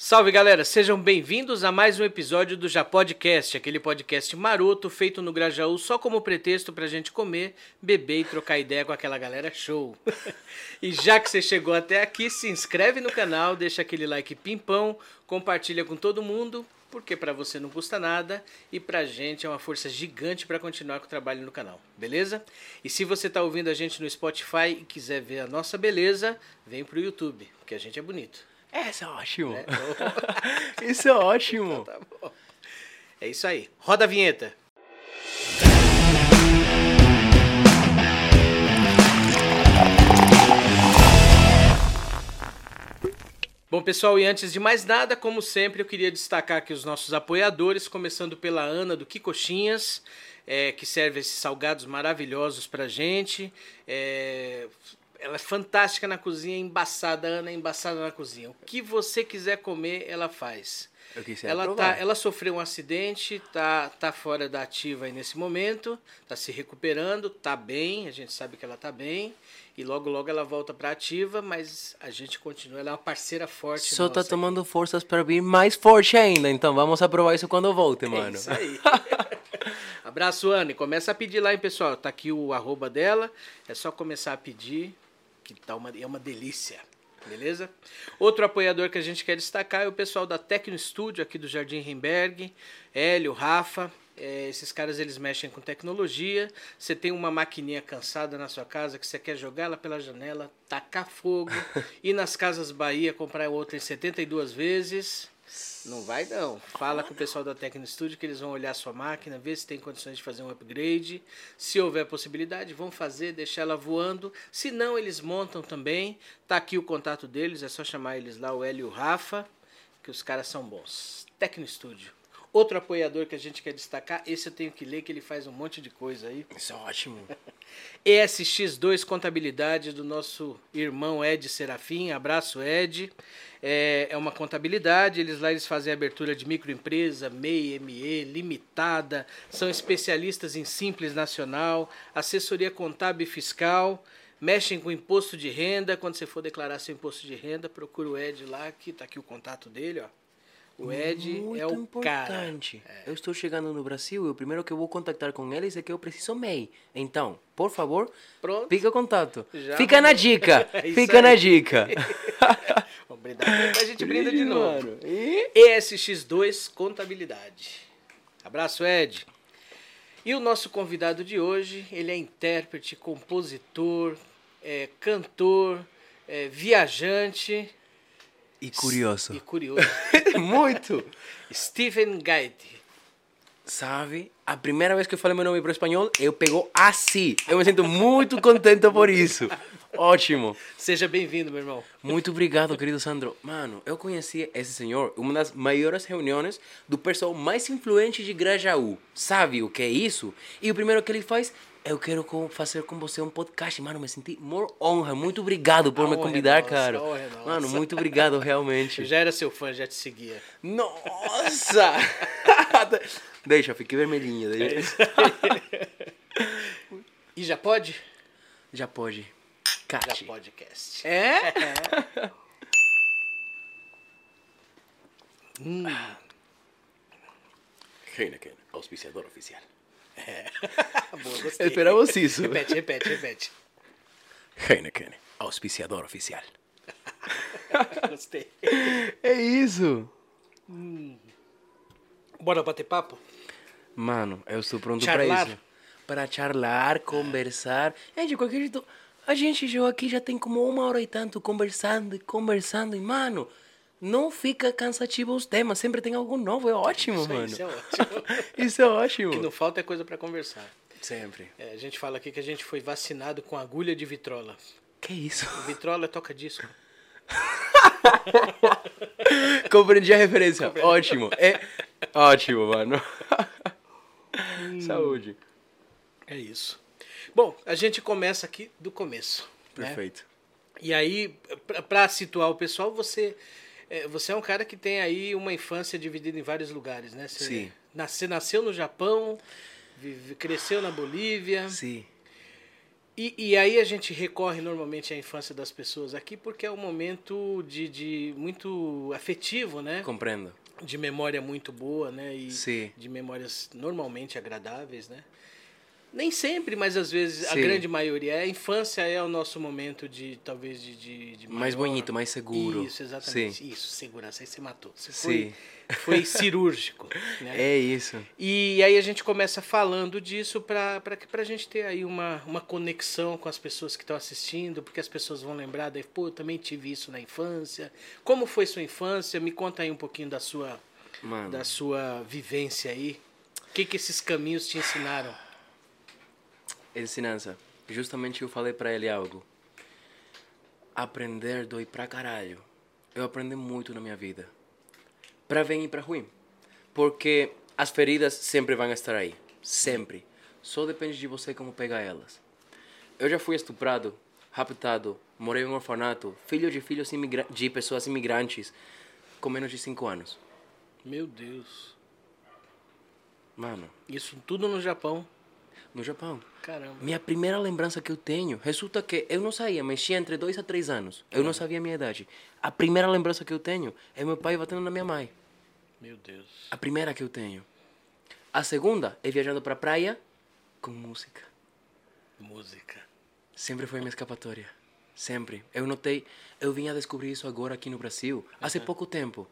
Salve galera, sejam bem-vindos a mais um episódio do Já Podcast, aquele podcast maroto feito no Grajaú só como pretexto pra gente comer, beber e trocar ideia com aquela galera show. e já que você chegou até aqui, se inscreve no canal, deixa aquele like pimpão, compartilha com todo mundo, porque pra você não custa nada e pra gente é uma força gigante pra continuar com o trabalho no canal, beleza? E se você tá ouvindo a gente no Spotify e quiser ver a nossa beleza, vem pro YouTube, porque a gente é bonito. Essa é ótimo. né? Isso é ótimo. Tá bom. É isso aí. Roda a vinheta. Bom, pessoal, e antes de mais nada, como sempre, eu queria destacar aqui os nossos apoiadores, começando pela Ana do Kikochinhas, é, que serve esses salgados maravilhosos pra gente. É, ela é fantástica na cozinha, embaçada, Ana é embaçada na cozinha. O que você quiser comer, ela faz. Eu quisiera Ela, tá, ela sofreu um acidente, tá, tá fora da ativa aí nesse momento, tá se recuperando, tá bem, a gente sabe que ela tá bem, e logo logo ela volta pra ativa, mas a gente continua, ela é uma parceira forte. Só tá tomando forças para vir mais forte ainda. Então vamos aprovar isso quando eu volte, aqui. É mano. isso aí. Abraço, Anne. Começa a pedir lá, hein, pessoal. Tá aqui o arroba dela. É só começar a pedir, que tá uma, é uma delícia. Beleza? Outro apoiador que a gente quer destacar é o pessoal da Tecno Studio aqui do Jardim Rimberg, Hélio, Rafa. É, esses caras eles mexem com tecnologia. Você tem uma maquininha cansada na sua casa que você quer jogar ela pela janela, tacar fogo, ir nas casas Bahia comprar outra em 72 vezes. Não vai não. Fala com o pessoal da Tecno Studio que eles vão olhar a sua máquina, ver se tem condições de fazer um upgrade. Se houver possibilidade, vão fazer, deixar ela voando. Se não, eles montam também. Tá aqui o contato deles, é só chamar eles lá, o Hélio e o Rafa, que os caras são bons. Tecno Studio. Outro apoiador que a gente quer destacar, esse eu tenho que ler, que ele faz um monte de coisa aí. Isso é ótimo. ESX2 Contabilidade do nosso irmão Ed Serafim. Abraço, Ed. É, é uma contabilidade, eles lá eles fazem abertura de microempresa, MEI, ME, limitada, são especialistas em Simples Nacional, assessoria contábil e fiscal, mexem com imposto de renda. Quando você for declarar seu imposto de renda, procura o Ed lá, que tá aqui o contato dele, ó. O Ed Muito é o cara. importante. Eu estou chegando no Brasil e o primeiro que eu vou contactar com eles é que eu preciso MEI. Então, por favor, Pronto. fica contato. Já fica na arrumou. dica. É fica aí. na dica. Vamos brindar. A gente brinda de novo. Mano. E... ESX2 Contabilidade. Abraço, Ed. E o nosso convidado de hoje, ele é intérprete, compositor, é, cantor, é, viajante E curioso. e curioso. Muito. Stephen Gaite. Sabe? A primeira vez que eu falei meu nome para espanhol, eu pegou assim. Eu me sinto muito contente por isso. Ótimo. Seja bem-vindo, meu irmão. Muito obrigado, querido Sandro. Mano, eu conheci esse senhor uma das maiores reuniões do pessoal mais influente de Grajaú. Sabe o que é isso? E o primeiro que ele faz, eu quero com- fazer com você um podcast. Mano, me senti more honra. Muito obrigado por A me é convidar, nossa, cara. é. Mano, muito obrigado, realmente. Eu já era seu fã, já te seguia. Nossa! deixa, fiquei vermelhinho. Deixa. E já pode? Já pode. Já Cate. podcast. É? Heineken, auspiciador oficial. Boa, gostei. Esperamos isso. Repete, repete, repete. Heineken, auspiciador oficial. Gostei. É isso. Bora bater papo? Mano, eu estou pronto para isso. Para charlar, conversar. É, de qualquer jeito, a gente já aqui já tem como uma hora e tanto conversando e conversando. E, mano, não fica cansativo os temas. Sempre tem algo novo. É ótimo, Isso aí, mano. isso é ótimo. Isso é ótimo. O que não falta é coisa pra conversar. Sempre. É, a gente fala aqui que a gente foi vacinado com agulha de vitrola. Que isso? Vitrola toca disco. Compreendi a referência. Ótimo. É ótimo, mano. Saúde. É isso. Bom, a gente começa aqui do começo. né? Perfeito. E aí, pra- pra situar o pessoal, você você é um cara que tem aí uma infância dividida em vários lugares, né? Você Sim. Nasce, nasceu no Japão, vive- cresceu na Bolívia. Sim. E, e aí a gente recorre normalmente à infância das pessoas aqui porque é um momento de, de muito afetivo, né? Compreendo. De memória muito boa, né? E Sim. de memórias normalmente agradáveis, né? Nem sempre, mas às vezes a Sim. grande maioria é. A infância é o nosso momento de, talvez, de... de, de Mais bonito, mais seguro. Isso, exatamente. Sim. Isso, segurança. Aí você matou. Você Sim. foi, foi cirúrgico, né? É isso. E aí a gente começa falando disso para a gente ter aí uma, uma conexão com as pessoas que estão assistindo, porque as pessoas vão lembrar, daí, pô, eu também tive isso na infância. Como foi sua infância? Me conta aí um pouquinho da sua, Mano, da sua vivência aí. O que, que esses caminhos te ensinaram? Ensinança. Justamente eu falei pra ele algo. Aprender dói pra caralho. Eu aprendi muito na minha vida. Pra bem e pra ruim. Porque as feridas sempre vão estar aí. Sempre. Só depende de você como pegar elas. Eu já fui estuprado, raptado, morei em um orfanato, filho de filhos de pessoas imigrantes com menos de 5 anos. Meu Deus. Mano, Isso tudo no Japão. No Japão. Caramba. Minha primeira lembrança que eu tenho, resulta que eu não saía, mas tinha entre 2 a 3 anos. Eu não sabia a minha idade. A primeira lembrança que eu tenho é meu pai batendo na minha mãe. Meu Deus. A primeira que eu tenho. A segunda é viajando pra praia com música. Música. Sempre foi minha escapatória. Sempre. Eu notei, eu vim a descobrir isso agora aqui no Brasil, há pouco tempo.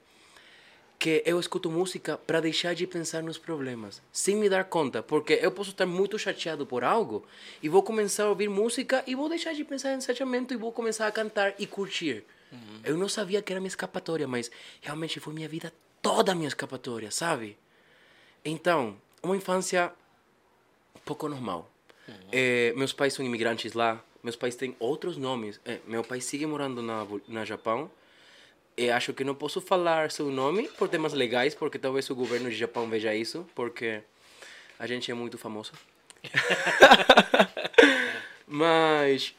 Que eu escuto música para deixar de pensar nos problemas, sem me dar conta, porque eu posso estar muito chateado por algo e vou começar a ouvir música e vou deixar de pensar em sentimento e vou começar a cantar e curtir. Eu não sabia que era minha escapatória, mas realmente foi minha vida toda minha escapatória, sabe? Então, uma infância pouco normal. Eh, meus pais são imigrantes lá. Meus pais têm outros nomes. Eh, meu pai sigue morando na, na Japão. E acho que não posso falar seu nome por temas legais, porque talvez o governo de Japão veja isso, porque a gente é muito famoso. Mas,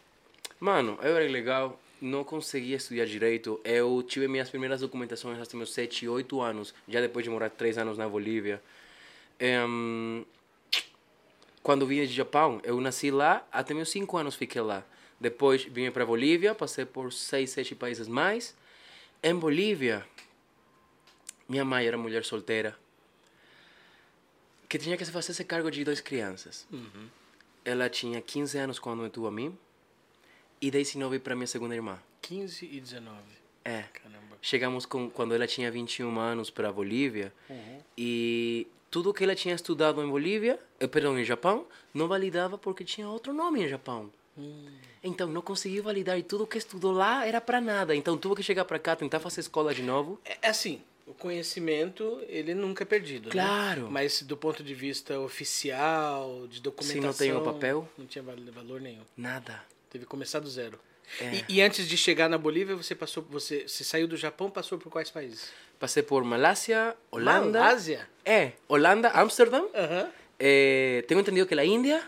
mano, eu era legal, não conseguia estudar direito. Eu tive minhas primeiras documentações até meus 7, 8 anos, já depois de morar 3 anos na Bolívia. Em, quando vim de Japão, eu nasci lá, até meus 5 anos fiquei lá. Depois vim para Bolívia, passei por 6, 7 países mais. Em Bolívia, minha mãe era mulher solteira, que tinha que se fazer esse cargo de duas crianças. Ela tinha 15 anos quando me tuvo a mim e 19 para minha segunda irmã. 15 e 19. É. Caramba. Chegamos com, quando ela tinha 21 anos para Bolívia e tudo que ela tinha estudado em Bolívia, eh, perdão, em Japão, não validava porque tinha outro nome em Japão. Então não conseguiu validar e tudo que estudou lá era para nada. Então tuve que chegar para cá, tentar fazer escola de novo. É é assim, o conhecimento, ele nunca é perdido, Claro. né? Mas do ponto de vista oficial, de documentação... não tem o papel? Não tinha val- valor nenhum. Nada. Teve que começar do zero. É. E, e antes de chegar na Bolívia, você passou, você, você saiu do Japão, passou por quais países? Passei por Malásia, Holanda. Malásia? É, Holanda, Amsterdã. Aham. Eh, tenho entendido que é a Índia.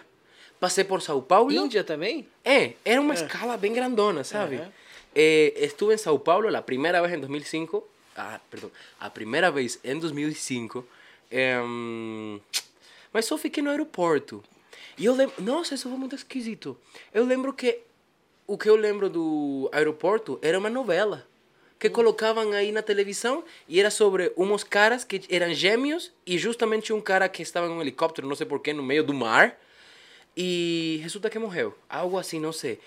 Passei por São Paulo. Índia também? É, era uma escala bem grandona, sabe? Eh, estuve em São Paulo a primeira vez em 2005. Ah, perdão. A primeira vez em 2005. Em, mas só fiquei no aeroporto. E eu lembro... Nossa, isso foi muito esquisito. Eu lembro que... O que eu lembro do aeroporto era uma novela. Que colocavam aí na televisão e era sobre uns caras que eram gêmeos e justamente um cara que estava em um helicóptero, não sei porquê, no meio do mar. E resulta que morreu. Algo assim, não sei.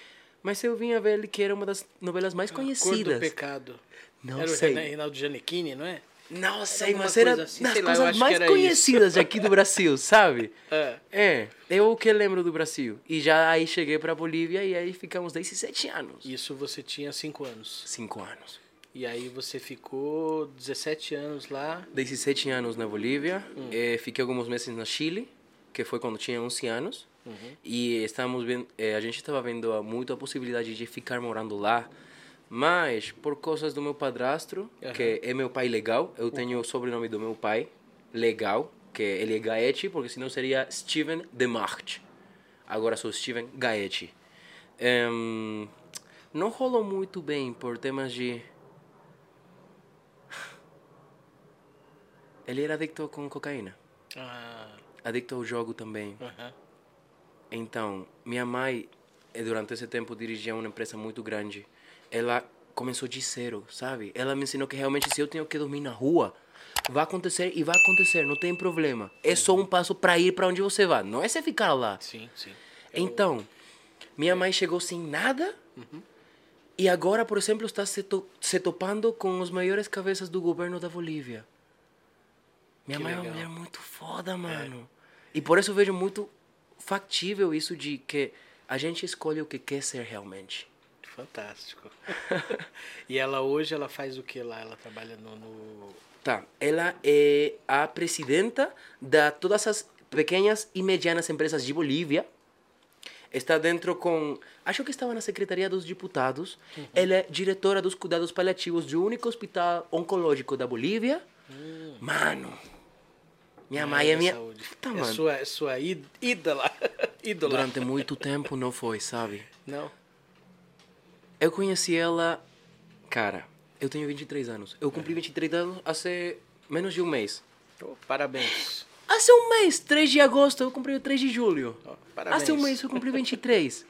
Mas eu vim a ver que era uma das novelas mais Cor do conhecidas. Pecado. Não era sei. o Renan- Reinaldo Giannichini, não é? Não sei, mas era assim, das lá, eu coisas que mais era conhecidas aqui do Brasil, sabe? É. É, eu o que lembro do Brasil. E já aí cheguei pra Bolívia e aí ficamos 17 anos. Isso você tinha 5 anos. 5 anos. E aí você ficou 17 anos lá. 17 anos na Bolívia, eh, fiquei alguns meses na Chile, que foi quando tinha 11 anos. E estávamos vendo, eh, a gente estava vendo a- muito a possibilidade de ficar morando lá, mas por coisas do meu padrasto, que é meu pai legal, eu tenho o sobrenome do meu pai, legal, que ele é Gaetti, porque senão seria Steven Demart. Agora sou Steven Gaetti. Em, não rolou muito bem por temas de Ele era adicto com cocaína. Ah, Adicto ao jogo também. aham. Então, minha mãe eh, durante esse tempo, dirigia uma empresa muito grande. Ela começou de zero, sabe? Ela me ensinou que realmente se eu tenho que dormir na rua, vai acontecer e vai acontecer, não tem problema. É só um passo para ir para onde você vai, não é você ficar lá. Sim, sim. Então, minha mãe chegou sem nada e agora, por exemplo, está se, to- se topando com os maiores cabeças do governo da Bolívia. Minha Que mãe é uma legal. mulher muito foda, mano. E por isso eu vejo muito factível isso de que a gente escolhe o que quer ser realmente. Fantástico. e ela hoje, ela faz o que lá? Ela trabalha no... no- Tá, ela é a presidenta de todas as pequenas e medianas empresas de Bolívia. Está dentro com. Acho que estava na Secretaria dos Deputados. Ela é diretora dos cuidados paliativos do único hospital oncológico da Bolívia. Mano. Minha mãe é minha. saúde. Puta, é mano. sua, é sua ídola. ídola. Durante muito tempo não foi, sabe? Não. Eu conheci ela. Cara, eu tenho 23 anos. Eu É. cumpri 23 anos há menos de um mês. Oh, parabéns. Há um mês, 3 de agosto, eu cumpri o 3 de julho. Oh, parabéns. Há um mês eu cumpri 23.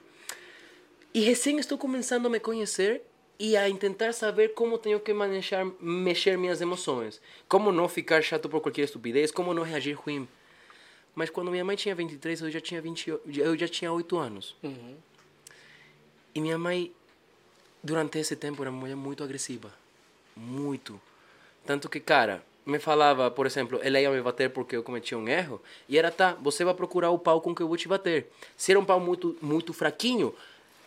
e recém estou começando a me conhecer e a tentar saber como tenho que manejar, mexer minhas emoções. Como não ficar chato por qualquer estupidez, como não reagir ruim. Mas quando minha mãe tinha 23, eu já tinha 20, eu já tinha 8 anos. Uhum. E minha mãe, durante esse tempo, era uma mulher muito agressiva. Muito. Tanto que, cara, me falava, por exemplo, ela ia me bater porque eu cometi um erro. E era, tá, você vai procurar o pau com que eu vou te bater. Se era um pau muito, muito fraquinho,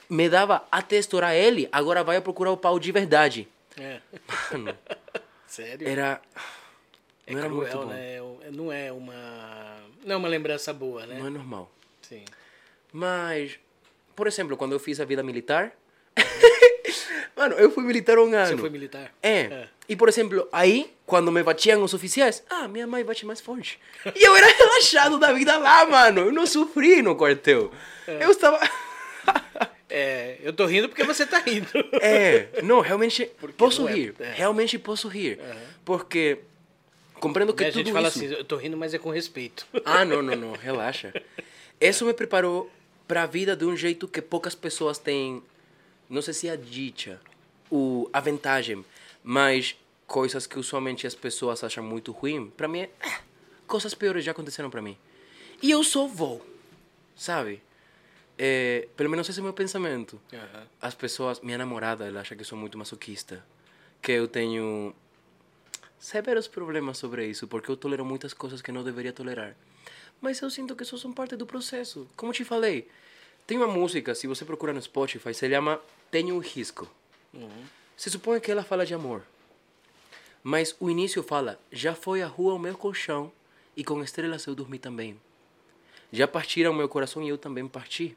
me dava até estourar ele, agora vai procurar o pau de verdade. É. Mano, Sério? era... é Não era muito cruel, bom. né? É- Não é uma... Não é uma lembrança boa, né? Não é normal. Sim. Mas, por exemplo, quando eu fiz a vida militar... Mano, eu fui militar um ano. Você foi militar? É. E, por exemplo, aí, quando me batiam os oficiais, ah, minha mãe bate mais forte. E eu era relaxado da vida lá, mano. Eu não sofri no quartel. Eu estava. É, eu tô rindo porque você tá rindo. é, não, realmente posso não é- rir. é. Realmente posso rir. Porque compreendo que a gente tudo fala isso... assim, eu tô rindo, mas é com respeito. Ah, não, não, não, relaxa. Isso me preparou para a vida de um jeito que poucas pessoas têm, não sei se é a dicha, o, a vantagem, mas coisas que usualmente as pessoas acham muito ruim, para mim, é, ah, coisas piores já aconteceram para mim. E eu só vou, sabe? É, pelo menos esse é o meu pensamento. Aham. As pessoas, minha namorada, ela acha que eu sou muito masoquista, que eu tenho severos problemas sobre isso, porque eu tolero muitas coisas que não deveria tolerar. Mas eu sinto que isso são parte do processo. Como te falei, tem uma música, se você procurar no Spotify, se chama Tenho um Risco. Se supõe que ela fala de amor. Mas o início fala: Já foi a rua o meu colchão, e com estrelas eu dormi também. Já partiram meu coração e eu também parti.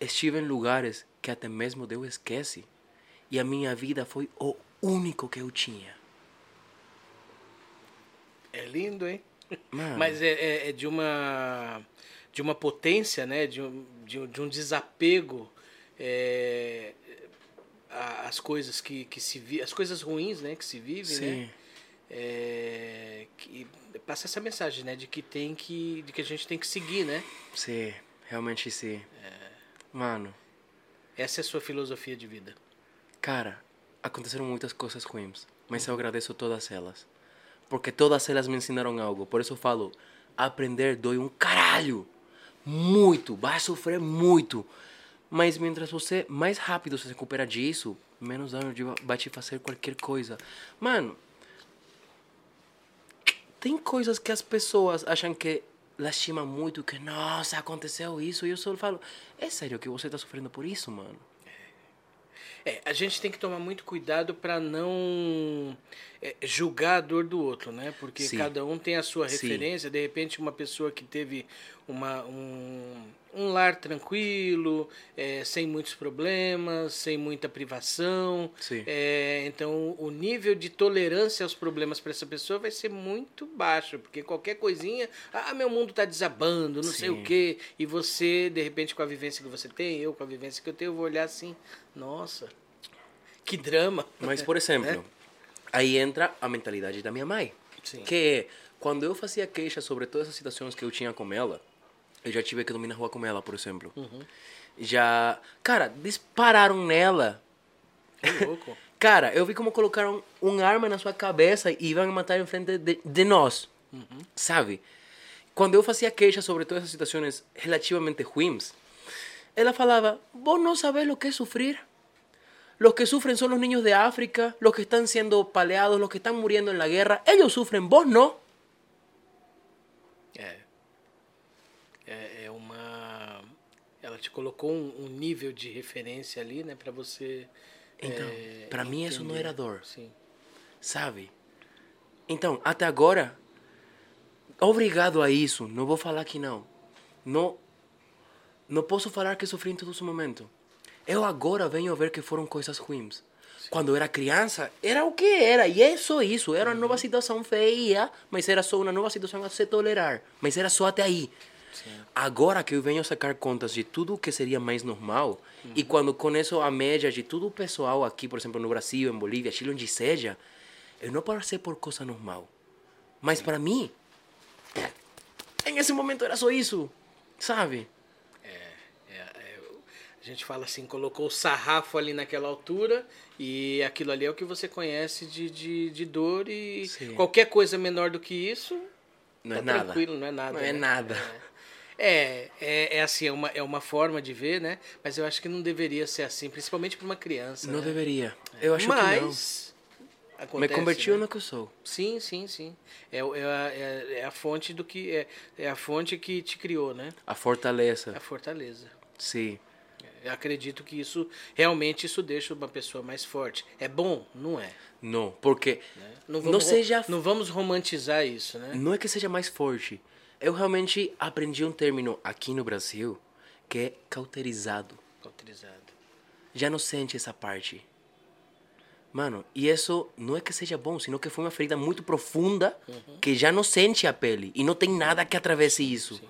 Estive em lugares que até mesmo Deus esquece, e a minha vida foi o único que eu tinha. É lindo, hein? Mano. Mas é, é- é de uma de uma potência, né? De um, de de um desapego é, às coisas que, que se vi, as coisas ruins, né? Que se vivem, né? Sim. É, que passa essa mensagem, né? De que tem que de que a gente tem que seguir, né? Sim, realmente sim. Mano, Essa é a sua filosofia de vida. cara, aconteceram muitas coisas ruins, mas eu agradeço todas elas. Porque todas elas me ensinaram algo. Por isso eu falo, aprender dói um caralho. Muito, vai sofrer muito. Mas mientras você mais rápido se recupera disso, menos dano de- vai te fazer qualquer coisa. Mano, tem coisas que as pessoas acham que lastima muito, que nossa, aconteceu isso, e eu só falo, é sério que você tá sofrendo por isso, mano? É, a gente tem que tomar muito cuidado para não é, julgar a dor do outro, né? Porque Sim. cada um tem a sua Sim. referência. De repente, uma pessoa que teve uma, um, um lar tranquilo, é, sem muitos problemas, sem muita privação. É, então, o nível de tolerância aos problemas para essa pessoa vai ser muito baixo, porque qualquer coisinha, ah, meu mundo está desabando, não sei Sim. o quê. E você, de repente, com a vivência que você tem, eu com a vivência que eu tenho, eu vou olhar assim, nossa, que drama. Mas, por exemplo, aí entra a mentalidade da minha mãe. Sim. Que é, quando eu fazia queixa sobre todas as situações que eu tinha com ela, Eu já tive que dormir na rua com ela, por exemplo. Uhum. Já. Cara, dispararam nela. Que louco. Cara, eu vi como colocaram um arma na sua cabeça e iam matar em frente de, de nós. Sabe? Quando eu fazia queixa sobre todas essas situações relativamente ruins, ela falava: Vos não sabés o que é sofrer. Los que sufren son los niños de África, los que están siendo paleados, los que están muriendo en la guerra. Ellos sufren, vos no. Ela te colocou um, um nível de referência ali, né, pra você. Então, é, pra mim isso não entender. era dor. Sim. sabe? Então, até agora, obrigado a isso, não vou falar que não. Não, não posso falar que sofri em todo esse momento. Eu agora venho a ver que foram coisas ruins. Quando eu era criança, era o que era, e é só isso. Era uma nova situação feia, mas era só uma nova situação a se tolerar. Mas era só até aí. Agora que eu venho sacar contas de tudo o que seria mais normal, e quando conheço a média de tudo o pessoal aqui, por exemplo, no Brasil, em Bolívia, Chile, onde seja, eu não passei por coisa normal. Mas para mim, em esse momento era só isso, sabe? É, é, a gente fala assim, colocou o sarrafo ali naquela altura e aquilo ali é o que você conhece de, de, de dor e Sim. qualquer coisa menor do que isso Não tá é nada. tranquilo, não é nada. Não é né? nada. É, é, é assim, é uma, é uma forma de ver, né? Mas eu acho que não deveria ser assim, principalmente para uma criança. Não né? deveria. Eu acho que não. Mas Me convertiu né? no que eu sou. Sim, sim, sim. É, é, a, é, é a fonte do que é, é a fonte que te criou, né? A fortaleza. A fortaleza. Sim. Eu acredito que isso realmente isso deixa uma pessoa mais forte. É bom, não é? Não, porque né? Não, não vamos, ro- seja não vamos romantizar isso, né? não é que seja mais forte. Eu realmente aprendi um término aqui no Brasil que é cauterizado. Cauterizado. Já não sente essa parte. Mano, e isso não é que seja bom, senão que foi uma ferida muito profunda que já não sente a pele e não tem nada que atravesse isso.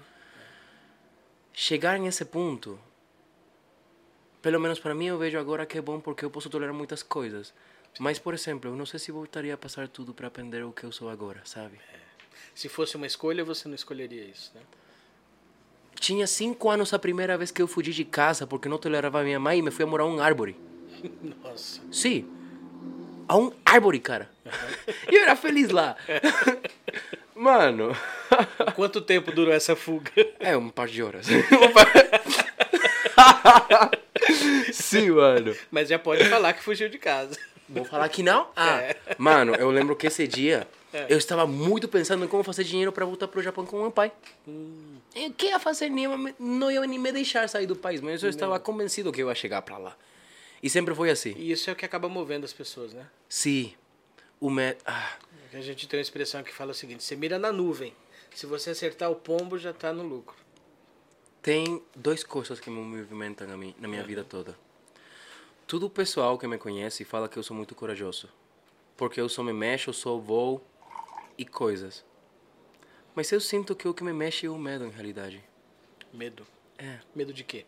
Chegar nesse ponto, pelo menos para mim eu vejo agora que é bom porque eu posso tolerar muitas coisas. Mas, por exemplo, eu não sei se voltaria a passar tudo para aprender o que eu sou agora, sabe? Se fosse uma escolha, você não escolheria isso, né? Tinha cinco anos a primeira vez que eu fugi de casa porque não tolerava a minha mãe e me fui a morar a um árvore. Nossa. Sim. A um árvore, cara. E eu era feliz lá. Mano. Quanto tempo durou essa fuga? É, um par de horas. Sim, mano. Mas já pode falar que fugiu de casa. Vou falar que não? Ah, mano, eu lembro que esse dia eu estava muito pensando em como fazer dinheiro para voltar pro Japão com meu pai. E o que ia fazer? Nem, não ia nem me deixar sair do país, mas eu estava convencido que eu ia chegar para lá. E sempre foi assim. E isso é o que acaba movendo as pessoas, né? Sim. O me... ah, A gente tem uma expressão que fala o seguinte: você mira na nuvem. Se você acertar o pombo, já tá no lucro. Tem duas coisas que me movimentam na minha, na minha vida toda. Todo o pessoal que me conhece fala que eu sou muito corajoso. Porque eu só me mexo, eu só vou e coisas. Mas eu sinto que o que me mexe é o medo, em realidade. Medo. É, Medo de quê?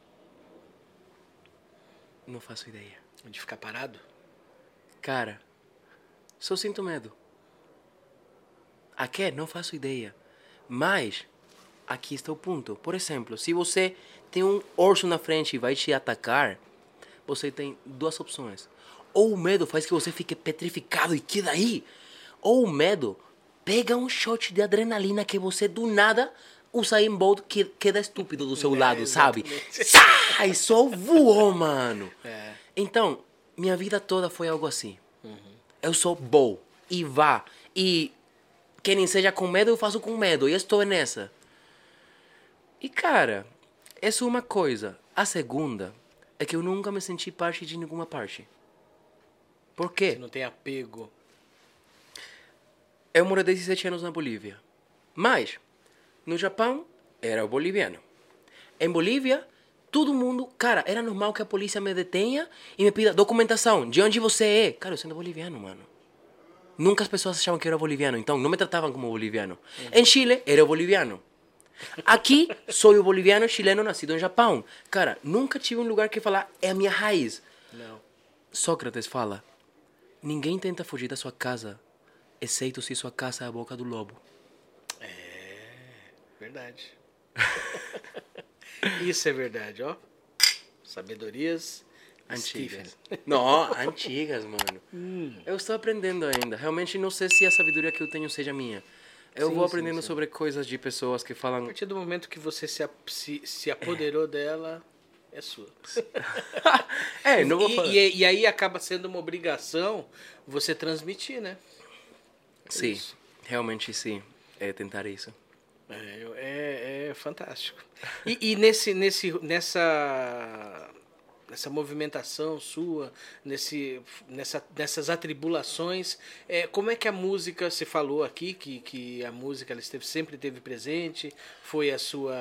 não faço ideia. De ficar parado? Cara, só sinto medo. A quê? Não faço ideia. Mas, aqui está o ponto. Por exemplo, se você tem um urso na frente e vai te atacar, você tem duas opções. Ou o medo faz que você fique petrificado e queda aí. Ou o medo pega um shot de adrenalina que você do nada usa em Bolt que queda estúpido do seu É, lado, sabe? exatamente. Sai, só voou, mano. É. Então, minha vida toda foi algo assim. Eu sou bom e vá. E quem nem seja com medo, eu faço com medo. E estou nessa. E cara, essa é uma coisa. A segunda é que eu nunca me senti parte de nenhuma parte. Por Você quê? não tem apego. Eu morei 17 anos na Bolívia. Mas, no Japão, era boliviano. Em Bolívia, todo mundo... Cara, era normal que a polícia me detenha e me pida documentação. De onde você é? Cara, eu sou boliviano, mano. Nunca as pessoas achavam que eu era boliviano, então não me tratavam como boliviano. Em Chile, era boliviano. Aqui, sou o boliviano chileno nascido no Japão. Cara, nunca tive um lugar que falar é a minha raiz. Não. Sócrates fala: Ninguém tenta fugir da sua casa, exceto se sua casa é a boca do lobo. Verdade. Isso é verdade, ó. Sabedorias Antigas. Stephen. Não, antigas, mano. Eu estou aprendendo ainda. Realmente não sei se a sabedoria que eu tenho seja minha. Eu Sim, vou sim, aprendendo sim. sobre coisas de pessoas que A falam. partir do momento que você se, se, se apoderou dela, é sua. É, não vou e, falar. e, e aí acaba sendo uma obrigação você transmitir, né? Sim, isso. realmente sim. É tentar isso. É, é, é fantástico. E, e nesse, nesse, nessa, nessa movimentação sua, nesse, nessa, nessas atribulações, é, como é que a música, você falou aqui que, que a música ela esteve, sempre esteve presente, foi a sua,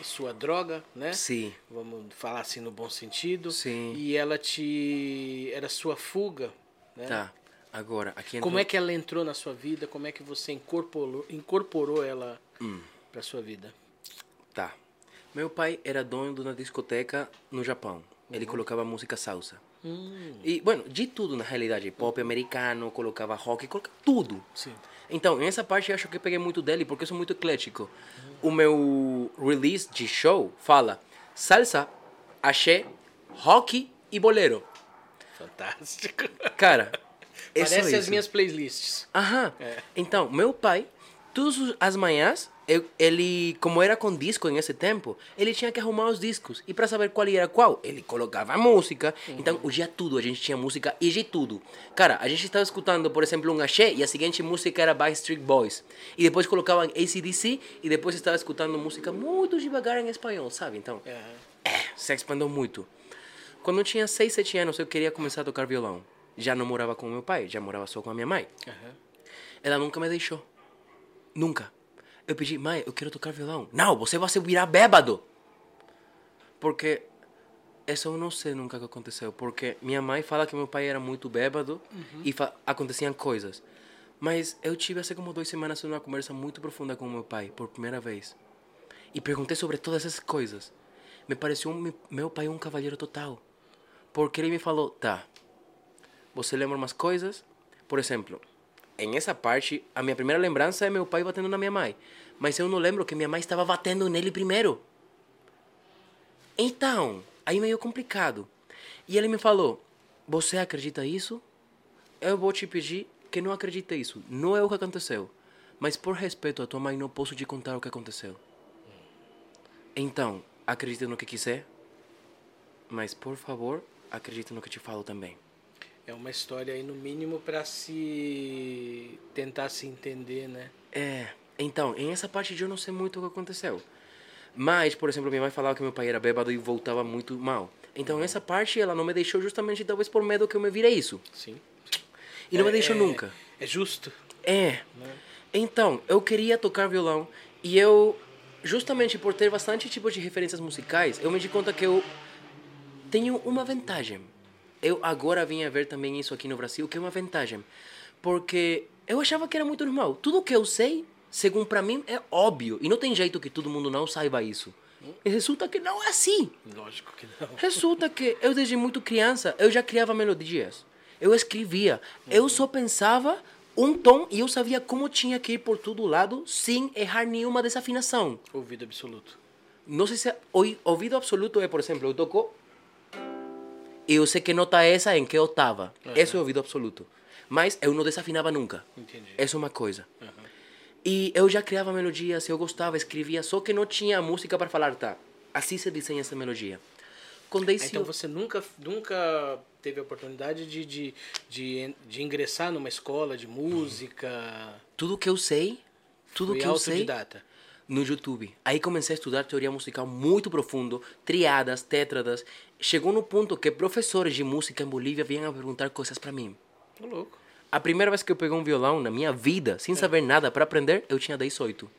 a sua droga, né? Sim. Vamos falar assim no bom sentido. Sim. E ela te. era sua fuga, né? Tá. Agora, aqui Como é que ela entrou na sua vida? Como é que você incorporou, incorporou ela Hum. pra sua vida? Tá. Meu pai era dono de uma discoteca no Japão. Ele colocava música salsa. Hum, E, bueno, de tudo na realidade. Pop americano, colocava rock, colocava tudo. sim. Então, nessa parte eu acho que eu peguei muito dele porque eu sou muito eclético. O meu release de show fala salsa, axé, rock e bolero. Fantástico. Cara, Parece as isso. minhas playlists. Aham. É. Então, meu pai, todas as manhãs, eu- ele, como era com disco nesse tempo, ele tinha que arrumar os discos. E para saber qual era qual, ele colocava a música. Então, o dia tudo a gente tinha música e de tudo. Cara, a gente estava escutando, por exemplo, um axé e a seguinte música era Backstreet Boys. E depois colocavam ACDC e depois estava escutando música muito devagar em espanhol, sabe? Então, É. se expandiu muito. Quando eu tinha 6, 7 anos, eu queria começar a tocar violão. Já não morava com meu pai, já morava só com a minha mãe. Aham. Ela nunca me deixou. Nunca. Eu pedi, mãe, eu quero tocar violão. Não, você vai se virar bêbado. Porque isso eu não sei nunca o que aconteceu. Porque minha mãe fala que meu pai era muito bêbado e fa- aconteciam coisas. Mas eu tive há como duas semanas uma conversa muito profunda com meu pai, por primeira vez. E perguntei sobre todas essas coisas. Me pareceu um- meu pai um cavalheiro total. Porque ele me falou, tá, você lembra umas coisas? Por exemplo, em essa parte, a minha primeira lembrança é meu pai batendo na minha mãe. Mas eu não lembro que minha mãe estava batendo nele primeiro. Então, aí meio complicado. E ele me falou: Você acredita isso? Eu vou te pedir que não acredite isso. Não é o que aconteceu. Mas por respeito à tua mãe, não posso te contar o que aconteceu. Então, acredite no que quiser. Mas por favor, acredite no que te falo também. É uma história aí, no mínimo, pra se tentar se entender, né? É, então, em essa parte eu não sei muito o que aconteceu. Mas, por exemplo, minha mãe falava que meu pai era bêbado e voltava muito mal. Então, essa parte ela não me deixou justamente talvez por medo que eu me vire isso. Sim. E não me É- deixou é- nunca. É justo. É. Então, eu queria tocar violão e eu, justamente por ter bastante tipos de referências musicais, eu me di conta que eu tenho uma vantagem. Eu agora vim a ver também isso aqui no Brasil, que é uma vantagem. Porque eu achava que era muito normal. Tudo que eu sei, segundo para mim, é óbvio. E não tem jeito que todo mundo não saiba isso. E resulta que não é assim. Lógico que não. Resulta que eu desde muito criança, eu já criava melodias. Eu escrevia. Eu só pensava um tom e eu sabia como tinha que ir por todo lado sem errar nenhuma desafinação. Ouvido absoluto. Não sei se oi- ouvido absoluto é, por exemplo, eu toco eu sei que nota é essa em que oitava. Esse é ouvido absoluto. Mas eu não desafinava nunca. Entendi. Essa é uma coisa. E eu já criava melodias, eu gostava, escrevia, só que não tinha música para falar, tá? Assim se desenha essa melodia. Com Ah, Daisy Então você nunca, nunca teve a oportunidade de, de, de, de ingressar numa escola de música? tudo que eu sei, tudo Foi que eu sei no YouTube. Aí comecei a estudar teoria musical muito profundo, triadas, tétradas. Chegou no ponto que professores de música em Bolívia vinham a perguntar coisas para mim. Ô, louco. A primeira vez que eu peguei um violão na minha vida, sem saber nada para aprender, eu tinha 18.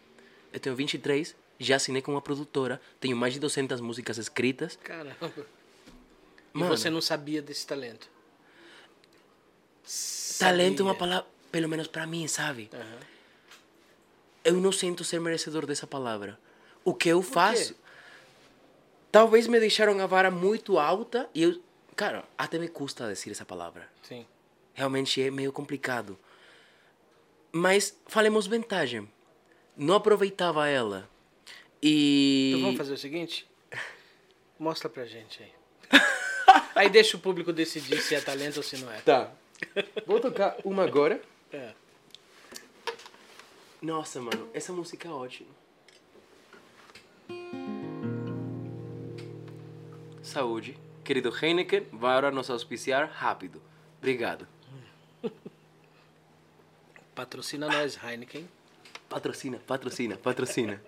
Eu tenho 23, já assinei com uma produtora, tenho mais de 200 músicas escritas. Caramba. E Mano. você não sabia desse talento? Talento é uma palavra, pelo menos para mim, sabe? Aham. eu não sinto ser merecedor dessa palavra. O que eu quê? faço. Talvez me deixaram a vara muito alta e eu. Cara, até me custa dizer essa palavra. Sim. Realmente é meio complicado. Mas falemos vantagem. Não aproveitava ela. E. Então vamos fazer o seguinte? Mostra pra gente aí. aí deixa o público decidir se é talento ou se não é. Tá. Vou tocar uma agora. É. Nossa, mano, essa música é ótima. Saúde. Querido Heineken, vai agora nos auspiciar rápido. Obrigado. Patrocina nós, Heineken. Patrocina, patrocina, patrocina.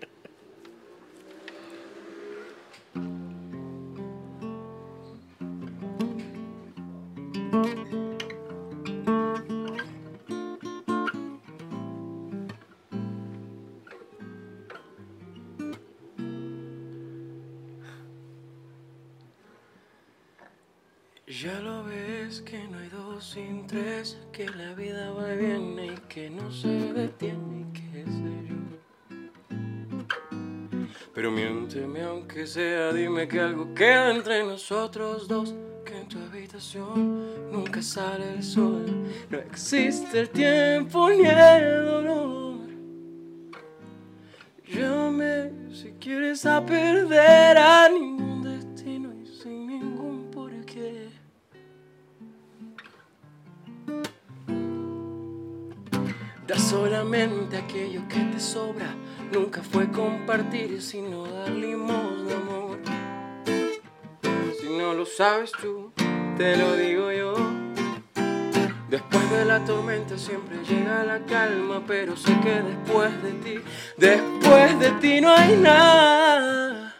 Sale el sol, no existe el tiempo ni el dolor. Llame si quieres a perder a ningún destino y sin ningún porqué. Dar solamente aquello que te sobra. Nunca fue compartir, sino dar limosna, amor. Si no lo sabes tú, te lo digo. Después de la tormenta siempre llega la calma, pero sé que después de ti, después de ti no hay nada.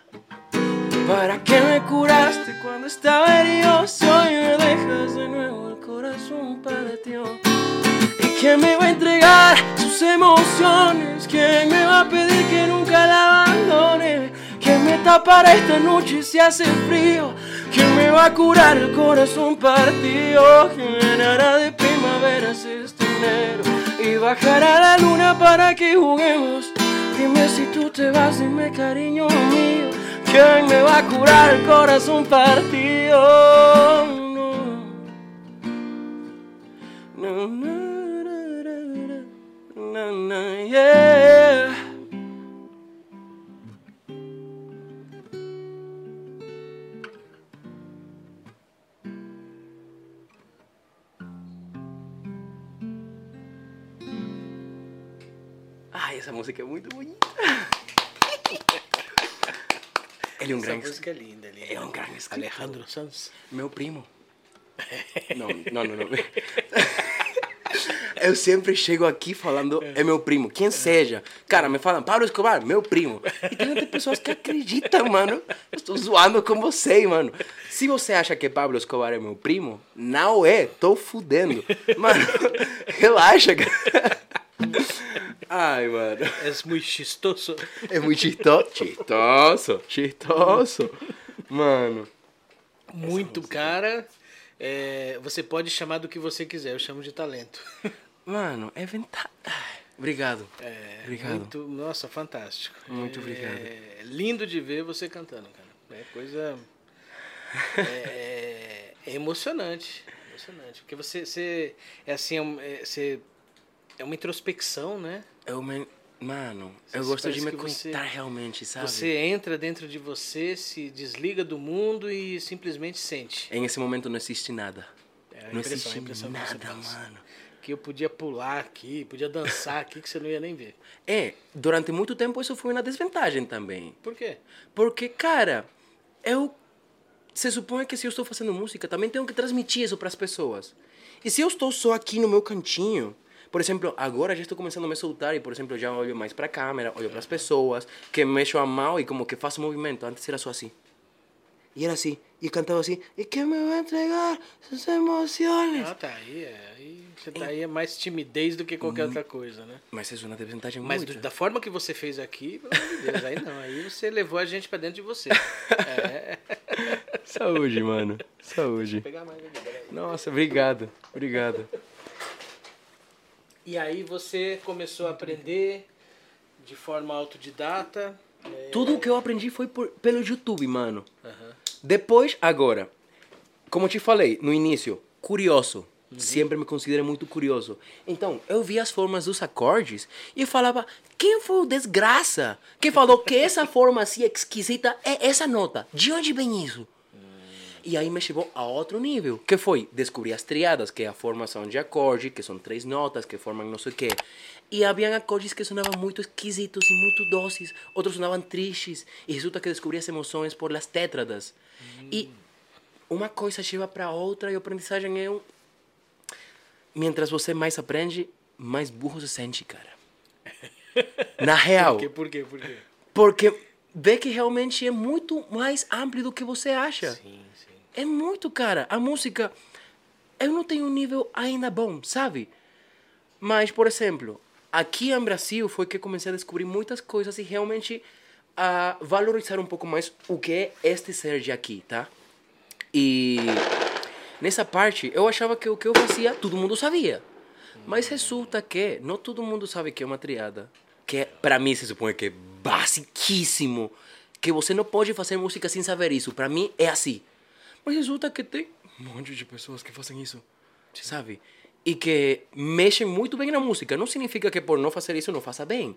¿Para qué me curaste cuando estaba herido? Hoy me dejas de nuevo el corazón partió. ¿Y quién me va a entregar sus emociones? ¿Quién me va a pedir que nunca la abandone? ¿Quién me tapará esta noche si hace frío? ¿Quién me va a curar el corazón partido? ¿Quién llenará de primaveras este enero? Y bajará la luna para que juguemos. Dime si tú te vas, dime cariño mío. ¿Quién me va a curar el corazón partido? No, no, no, essa música é muito bonita. Ele é um Essa grande. música é linda, é linda. É um grande escritor. Alejandro Sanz. Meu primo. Não, não, não, não. Eu sempre chego aqui falando, é meu primo, quem seja. Cara, me falam, Pablo Escobar, meu primo. E tem outras pessoas que acreditam, mano. Eu estou zoando com você, mano. Se você acha que Pablo Escobar é meu primo, não é, tô fudendo. Mano, relaxa, cara. Ai, mano. É muito chistoso. É muito chistoso. Chistoso, chistoso. Mano. Muito cara. É, você pode chamar do que você quiser, eu chamo de talento. Mano, é ventana. Obrigado. É, Obrigado. Muito, nossa, fantástico. Muito É, obrigado. É lindo de ver você cantando, cara. É coisa. É, é- emocionante. Emocionante. Porque você, você é assim, é, é- você, é uma introspecção, né? Eu me... Mano, eu Você- gosto de me você- conectar realmente, sabe? Você entra dentro de você, se desliga do mundo e simplesmente sente. Em esse momento não existe nada. É não existe você nada, mano. Que eu podia pular aqui, podia dançar aqui, que você não ia nem ver. É, durante muito tempo isso foi uma desvantagem também. Por quê? Porque, cara, eu. Se supõe que se eu estou fazendo música, também tenho que transmitir isso para as pessoas. E se eu estou só aqui no meu cantinho, por exemplo, agora já estou começando a me soltar e, por exemplo, já olho mais para a câmera, olho para as pessoas, que mexo a mão e como que faço movimento. Antes era só assim. E era assim, e cantava assim, e que me vai entregar suas emoções. Ah, tá aí, é, aí você tá aí é mais timidez do que qualquer outra coisa, né? Mas isso é uma desvantagem Mas muito. do- da forma que você fez aqui, pelo amor de Deus, aí não, aí você levou a gente pra dentro de você. É. Saúde, mano. Saúde. Nossa, obrigado. Obrigado. E aí você começou a aprender de forma autodidata. é, Tudo o que eu aprendi foi por, pelo YouTube, mano. aham. Depois, agora, como eu te falei no início, curioso. Sempre me considerei muito curioso. Então, eu via as formas dos acordes e falava: quem foi o desgraça que falou que essa forma assim esquisita é essa nota? De onde vem isso? E aí me levou a outro nível, que foi descobrir as triadas, que é a formação de acorde, que são três notas que formam não sei o quê. E havia acordes que sonavam muito esquisitos e muito doces, outros sonavam tristes. E resulta que descobri as emoções por las tétradas. E uma coisa leva para outra e a aprendizagem é um Mientras você mais aprende, mais burro se sente, cara. Na real. Por quê? Por quê? Por quê? Porque vê que realmente é muito mais amplo do que você acha. Sim. É muito, cara. A música. Eu não tenho um nível ainda bom, sabe? Mas, por exemplo, aqui em Brasil foi que comecei a descobrir muitas coisas e realmente a valorizar um pouco mais o que é este ser de aqui, tá? E nessa parte eu achava que o que eu fazia todo mundo sabia. Mas resulta que não todo mundo sabe que é uma triada. Que para mim se supõe que é basiquíssimo. Que você não pode fazer música sem saber isso. Para mim é assim. Mas resulta que tem um monte de pessoas que fazem isso. Sabe? E que mexem muito bem na música. Não significa que por não fazer isso não faça bem.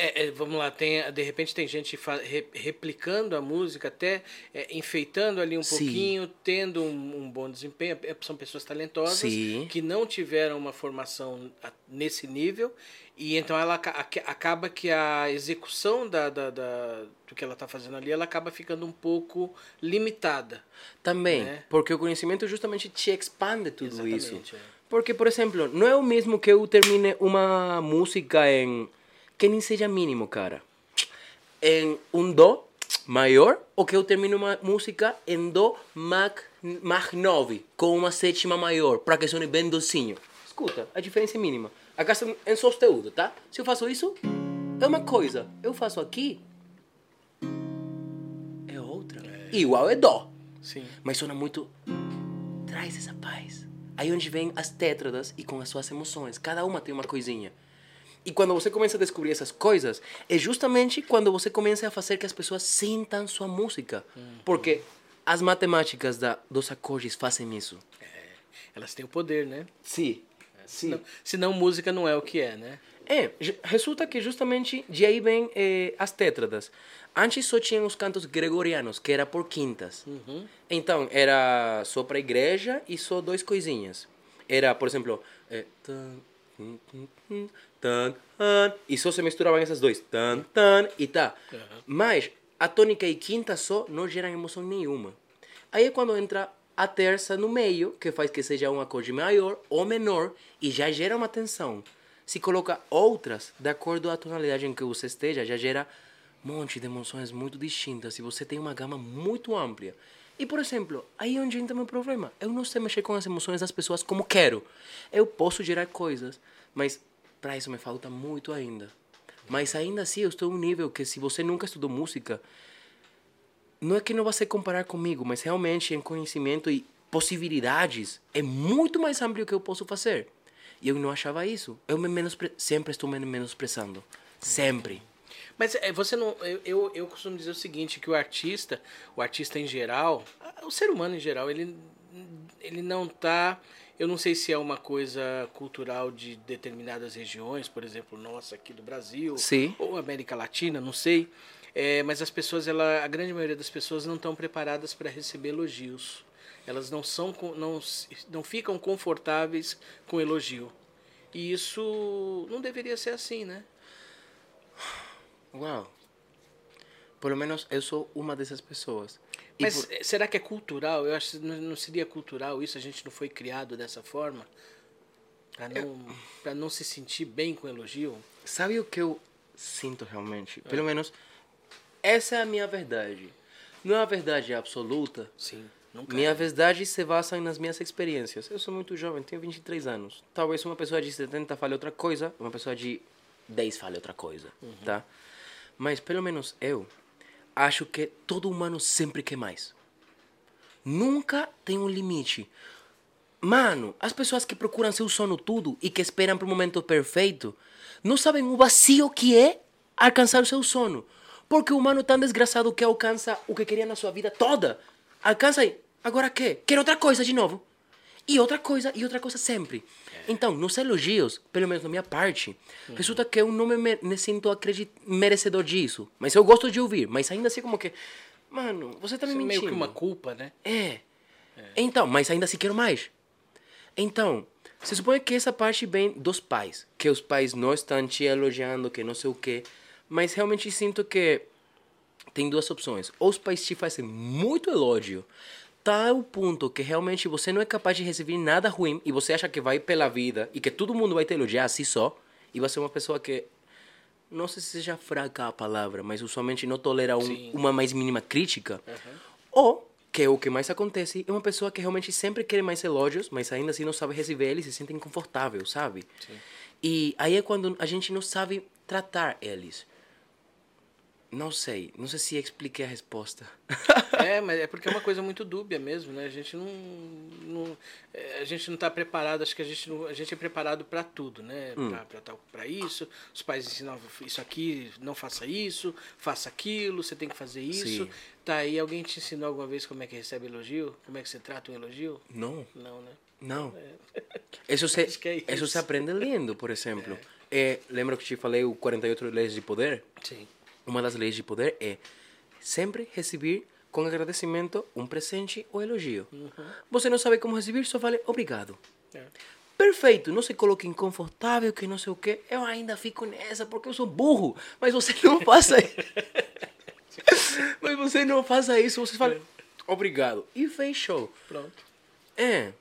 É, é, vamos lá, tem, de repente tem gente re- replicando a música, até é, enfeitando ali um Sim. pouquinho, tendo um, um bom desempenho. É, São pessoas talentosas Sim. que não tiveram uma formação nesse nível e então ela aca- aca- acaba que a execução da, da, da- do que ela está fazendo ali, ela acaba ficando um pouco limitada. Também, Né? porque o conhecimento justamente te expande tudo isso. Exatamente, é. Porque, por exemplo, não é o mesmo que eu termine uma música em. Que nem seja mínimo, cara. Em um Dó maior, ou que eu termine uma música em Dó mag, mag 9, com uma sétima maior, para que sone bem docinho. Escuta, a diferença é mínima. A casa em sosteudo, tá? Se eu faço isso, é uma coisa. Eu faço aqui, é outra. Igual é Dó. Sim. Mas sona muito. Traz essa paz. Aí onde vem as tétradas e com as suas emoções. Cada uma tem uma coisinha. E quando você começa a descobrir essas coisas, é justamente quando você começa a fazer que as pessoas sintam sua música. Porque as matemáticas da, dos acordes fazem isso. Elas têm o poder, né? Sim. Senão, senão música não é o que é, né? É, resulta que justamente de aí vem eh, as tétradas. Antes só tinham os cantos gregorianos, que era por quintas. Então, era só para igreja e só dois coisinhas. Era, por exemplo, eh, tan, tan, e só se misturavam essas dois, tan, tan, e tá. Mas a tônica e quinta só não geram emoção nenhuma. Aí é quando entra a terça no meio, que faz que seja um acorde maior ou menor, e já gera uma tensão. Se coloca outras, de acordo com a tonalidade em que você esteja, já gera um monte de emoções muito distintas e você tem uma gama muito ampla. E, por exemplo, aí é onde entra meu problema. Eu não sei mexer com as emoções das pessoas como quero. Eu posso gerar coisas, mas para isso me falta muito ainda. Mas ainda assim, eu estou em um nível que se você nunca estudou música, não é que não vai se comparar comigo, mas realmente em conhecimento e possibilidades é muito mais amplo que eu posso fazer. E eu não achava isso. Eu me menospre... sempre estou me menosprezando. Sempre. Mas é, você não. Eu, eu, eu costumo dizer o seguinte, que o artista, o artista em geral, o ser humano em geral, ele, ele não tá. Eu não sei se é uma coisa cultural de determinadas regiões, por exemplo, nossa aqui do Brasil, Sim. ou América Latina, não sei. É, mas as pessoas, ela, a grande maioria das pessoas não estão preparadas para receber elogios. Elas não são, não, não ficam confortáveis com elogio. E isso não deveria ser assim, né? Uau. Pelo menos eu sou uma dessas pessoas. Mas por- eh, será que é cultural? Eu acho que não seria cultural isso, a gente não foi criado dessa forma? Pra não, pra não se sentir bem com elogio? Sabe o que eu sinto realmente? Pelo menos essa é a minha verdade. Não é a verdade absoluta. Sim. Nunca. Minha verdade se basa nas minhas experiências. Eu sou muito jovem, tenho 23 anos. Talvez uma pessoa de 70 fale outra coisa, uma pessoa de 10 fale outra coisa, tá? Mas pelo menos eu acho que todo humano sempre quer mais. Nunca tem um limite. Mano, as pessoas que procuram seu sono tudo e que esperam pro momento perfeito, não sabem o vazio que é alcançar o seu sono. Porque o humano tão desgraçado que alcança o que queria na sua vida toda. Alcança e agora quê? Quer outra coisa de novo. E outra coisa, e outra coisa sempre. Então, nos elogios, pelo menos da minha parte, resulta que eu não me, me, sinto acredit, merecedor disso. Mas eu gosto de ouvir, mas ainda assim como que... Mano, você tá me Isso é mentindo. meio que uma culpa, né? É. Então, mas ainda assim quero mais. Então, se supõe que essa parte vem dos pais. Que os pais não estão te elogiando, que não sei o quê. Mas realmente sinto que tem duas opções. Ou os pais te fazem muito elogio, tal ponto que realmente você não é capaz de receber nada ruim e você acha que vai pela vida e que todo mundo vai te elogiar assim só. E você é uma pessoa que não sei se seja fraca a palavra, mas usualmente não tolera um- Sim. uma mais mínima crítica. Ou, que é o que mais acontece, é uma pessoa que realmente sempre quer mais elogios, mas ainda assim não sabe receber eles e se sente inconfortável, sabe? E aí é quando a gente não sabe tratar eles. Não sei, não sei se expliquei a resposta. É, mas é porque é uma coisa muito dúbia mesmo, né? A gente não, não é, a gente não está preparado. Acho que a gente não, a gente é preparado para tudo, né? Hum. Para isso. Os pais ensinam isso aqui, não faça isso, faça aquilo. Você tem que fazer isso. Sim. Tá aí alguém te ensinou alguma vez como é que recebe elogio? Como é que você trata um elogio? Não, Não, né? não. Isso se, é isso isso. se aprende lendo, por exemplo. É, lembra que te falei o 48 leis de poder? Sim. Uma das leis de poder é sempre receber com agradecimento um presente ou elogio. Você não sabe como receber, só fale obrigado. É. Perfeito, não se coloque inconfortável, que não sei o quê. Eu ainda fico nessa porque eu sou burro. Mas você não faça isso. mas você não faça isso, você fala obrigado. E fechou. Pronto. É,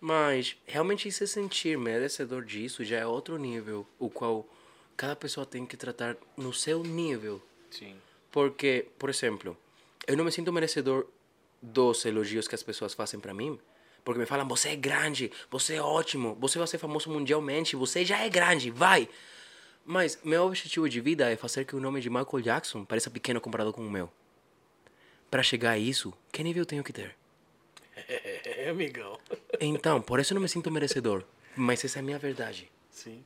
mas realmente se sentir merecedor disso já é outro nível, o qual cada pessoa tem que tratar no seu nível. Sim. Porque, por exemplo, eu não me sinto merecedor dos elogios que as pessoas fazem para mim, porque me falam: você é grande, você é ótimo, você vai ser famoso mundialmente, você já é grande, vai. Mas meu objetivo de vida é fazer que o nome de Michael Jackson pareça pequeno comparado com o meu. Para chegar a isso, que nível eu tenho que ter? É, amigão. Então, por isso eu não me sinto merecedor. Mas essa é a minha verdade. Sim.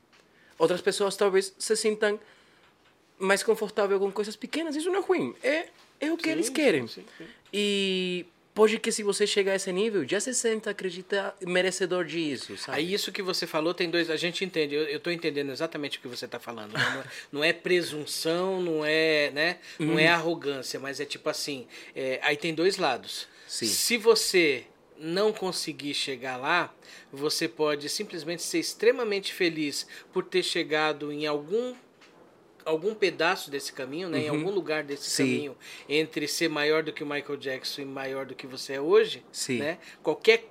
Outras pessoas talvez se sintam mais confortável com coisas pequenas. Isso não é ruim. É, é o que Sim, eles querem. sim, sim. E pode que se você chegar a esse nível, já se senta, acredita, merecedor disso, sabe? Aí isso que você falou tem dois. A gente entende, eu, tô entendendo exatamente o que você tá falando. né? Não, é, não é presunção, não é, né? Não Uhum. é arrogância, mas é tipo assim. é, aí tem dois lados. Sim. Se você não conseguir chegar lá, você pode simplesmente ser extremamente feliz por ter chegado em algum algum pedaço desse caminho, né, em algum lugar desse Uhum. Sim. caminho entre ser maior do que o Michael Jackson e maior do que você é hoje, Sim. né? Qualquer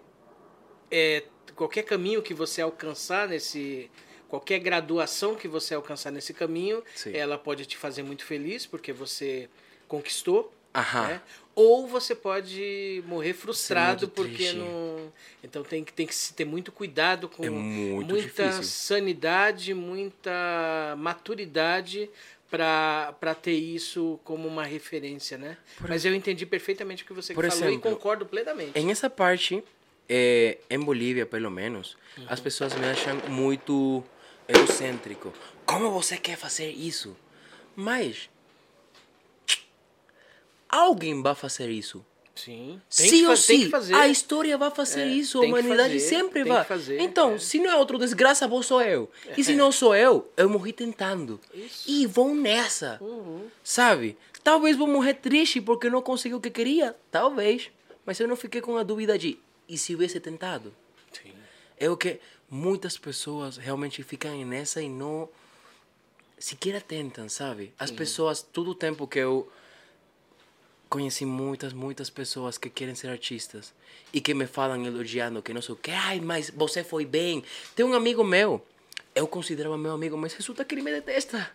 é, qualquer caminho que você alcançar nesse qualquer graduação que você alcançar nesse caminho, Sim. ela pode te fazer muito feliz porque você conquistou, Aham. né? Ou você pode morrer frustrado muito porque triste. não. Então tem que, tem que se ter muito cuidado com É muito muita difícil. sanidade, muita maturidade para ter isso como uma referência, né? Mas eu entendi perfeitamente o que você Por falou exemplo, e concordo plenamente. Em essa parte, eh, em Bolívia, pelo menos, as Uhum. pessoas me acham muito egocêntrico. Como você quer fazer isso? Mas alguém vai fazer isso. Sim. Sim ou tem sim, fazer. a história vai fazer É, isso, a tem humanidade fazer, sempre tem vai. fazer, então, é. se não é outro desgraça, vou sou eu. E se não sou eu, eu morri tentando. Isso. E vou nessa. Uhum. Sabe? Talvez vou morrer triste porque não consegui o que queria. Talvez. Mas eu não fiquei com a dúvida de, e se houvesse tentado? Sim. É o que muitas pessoas realmente ficam nessa e não sequer tentam, sabe? As pessoas, todo o tempo que eu conheci muitas, muitas pessoas que querem ser artistas e que me falam elogiando que não sei o que, ai, mas você foi bem. Tem um amigo meu, eu considerava meu amigo, mas resulta que ele me detesta.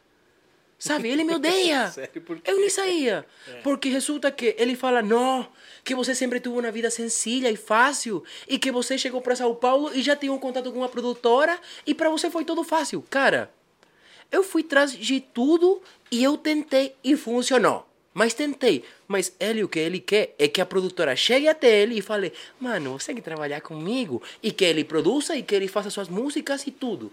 Sabe? Ele me odeia. Sério, por quê? Eu nem saía. Porque resulta que ele fala, não, que você sempre teve uma vida sencilla e fácil. E que você chegou para São Paulo e já tem um contato com uma produtora e para você foi tudo fácil. Cara, eu fui atrás de tudo e eu tentei e funcionou. Mas tentei. Mas ele, o que ele quer é que a produtora chegue até ele e fale, mano, você quer trabalhar comigo? E que ele produza e que ele faça suas músicas e tudo.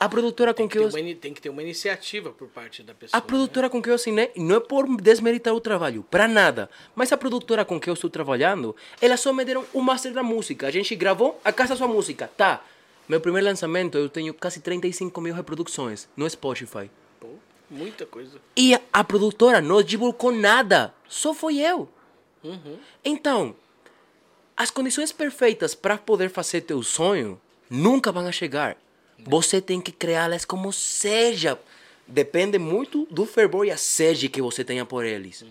A produtora com Tem que, que, eu uma, tem que ter uma iniciativa por parte da pessoa. a produtora com que eu assinei, não é por desmeritar o trabalho, para nada. Mas a produtora com que eu estou trabalhando, elas só me deram o master da música. A gente gravou, a casa sua música, tá. Meu primeiro lançamento, eu tenho quase 35 mil reproduções no Spotify. Muita coisa. E a, produtora não divulgou nada, só foi eu. Então, as condições perfeitas para poder fazer teu sonho nunca vão a chegar. Você tem que criá-las como seja. Depende muito do fervor e a sede que você tenha por eles.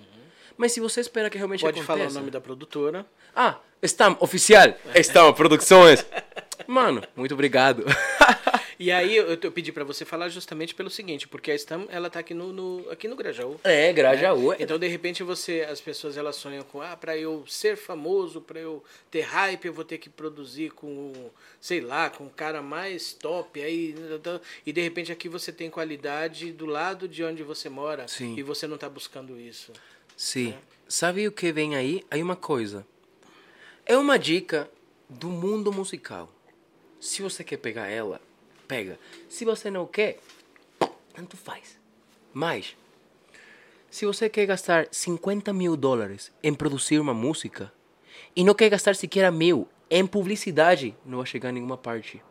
Mas se você espera que realmente Pode aconteça... falar o nome da produtora. Ah, Stam, oficial. Stam, Produções. Mano, muito obrigado. E aí eu, eu pedi pra você falar justamente pelo seguinte, porque a Stam, ela tá aqui no, no- aqui no Grajaú. é, Grajaú. Então, de repente, você, as pessoas elas sonham com, ah, para eu ser famoso, para eu ter hype, eu vou ter que produzir com, sei lá, com o cara mais top aí, e de repente aqui você tem qualidade do lado de onde você mora Sim. e você não tá buscando isso. Sim. Sabe o que vem aí? Aí uma coisa. É uma dica do mundo musical. Se você quer pegar ela, pega. Se você não quer, tanto faz. Mas, se você quer gastar 50 mil dólares em produzir uma música e não quer gastar sequer mil em publicidade, não vai chegar a nenhuma parte.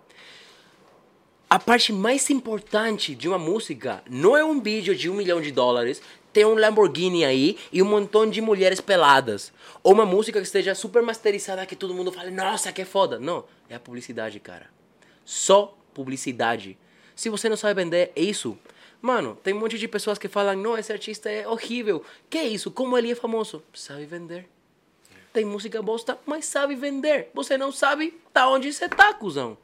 A parte mais importante de uma música não é um vídeo de um milhão de dólares, ter um Lamborghini aí e um montão de mulheres peladas. Ou uma música que esteja super masterizada que todo mundo fale, nossa, que foda. Não, é a publicidade, cara. Só publicidade. Se você não sabe vender isso, mano, tem um monte de pessoas que falam, não, esse artista é horrível. Que isso? Como ele é famoso? Sabe vender. Tem música bosta, mas sabe vender. Você não sabe tá onde você tá, cuzão.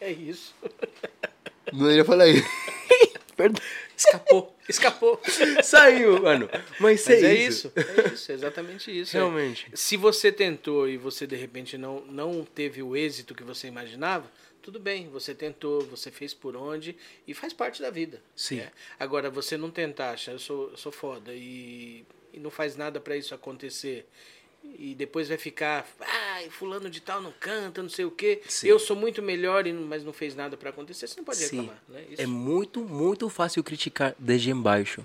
É isso. Não ia falar isso. Perdão. Escapou, escapou. Saiu, mano. Mas, Mas é, é isso. isso, é isso, é exatamente isso. é. Realmente. Se você tentou e você de repente não, não teve o êxito que você imaginava, tudo bem, você tentou, você fez por onde e faz parte da vida. Sim. né? Agora, você não tentar, achar, eu sou, eu sou foda e, e não faz nada pra isso acontecer. E depois vai ficar, ai, fulano de tal não canta, não sei o quê. Sim. Eu sou muito melhor, e mas não fez nada pra acontecer, você não pode Sim. reclamar. Né? Isso. É muito, muito fácil criticar desde embaixo.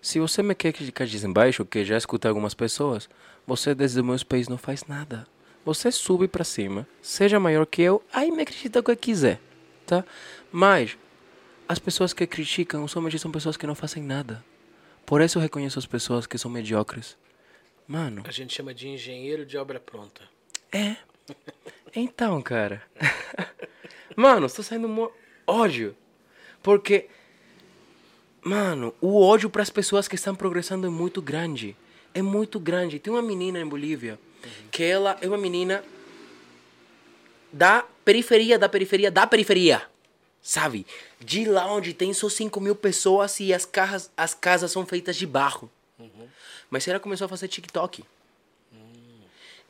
Se você me quer criticar desde embaixo, que já escutei algumas pessoas, você desde meus pés não faz nada. Você sube pra cima, seja maior que eu, aí me acredita o que quiser, tá? Mas as pessoas que criticam usualmente são pessoas que não fazem nada. Por isso eu reconheço as pessoas que são mediocres. Mano, A gente chama de engenheiro de obra pronta. é. Então, cara. Mano, estou saindo mo... ódio. Porque, mano, o ódio para as pessoas que estão progressando é muito grande. É muito grande. Tem uma menina em Bolívia que ela é uma menina da periferia, da periferia, da periferia. Sabe? De lá onde tem só 5 mil pessoas e as, casas, as casas são feitas de barro. Mas ela começou a fazer TikTok.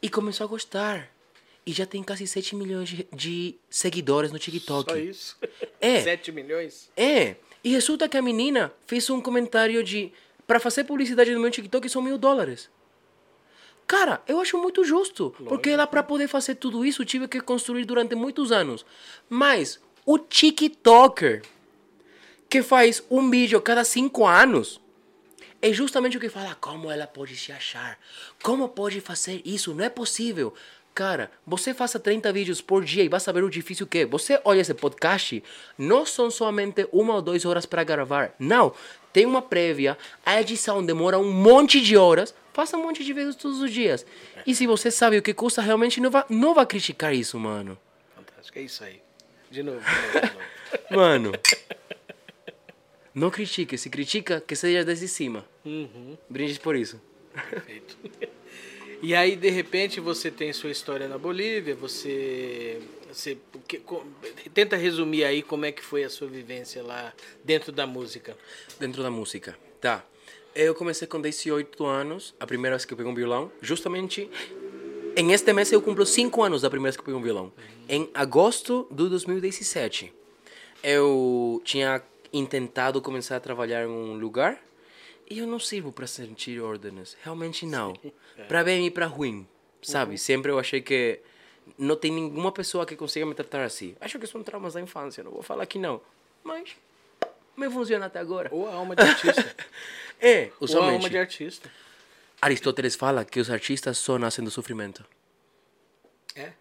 E começou a gostar. E já tem quase 7 milhões de, de seguidores no TikTok. Só isso? É. 7 milhões? É. E resulta que a menina fez um comentário de. Pra fazer publicidade no meu TikTok são mil dólares. Cara, eu acho muito justo. Porque ela, pra poder fazer tudo isso, tive que construir durante muitos anos. Mas o TikToker que faz um vídeo a cada cinco anos é justamente o que fala como ela pode se achar. Como pode fazer isso? Não é possível. Cara, você faça 30 vídeos por dia e vai saber o difícil que é. Você olha esse podcast, não são somente uma ou duas horas para gravar. Não. Tem uma prévia, a edição demora um monte de horas. Faça um monte de vezes todos os dias. E se você sabe o que custa, realmente não vai, não vai criticar isso, mano. Fantástico, é isso aí. De novo, de novo, de novo. Mano. Não critique. Se critica, que seja desde cima. Uhum, Brinde por isso. perfeito. E aí, de repente, você tem sua história na Bolívia, você, você que- tenta resumir aí como é que foi a sua vivência lá dentro da música. Dentro da música. Tá. Eu comecei com 18 anos, a primeira vez que eu peguei um violão. Justamente em este mês eu cumpro 5 anos da primeira vez que eu peguei um violão. Em agosto de 2017. Eu tinha intentado começar a trabalhar em um lugar eu não sirvo para sentir ordens. Realmente não. Para bem e para ruim. Sabe? Sempre eu achei que não tem nenhuma pessoa que consiga me tratar assim. Acho que são traumas da infância, não vou falar que não. Mas me funciona até agora. Ou a alma de artista. É, Ou a usualmente. alma de artista. Aristóteles fala que os artistas só nascem do sofrimento. É.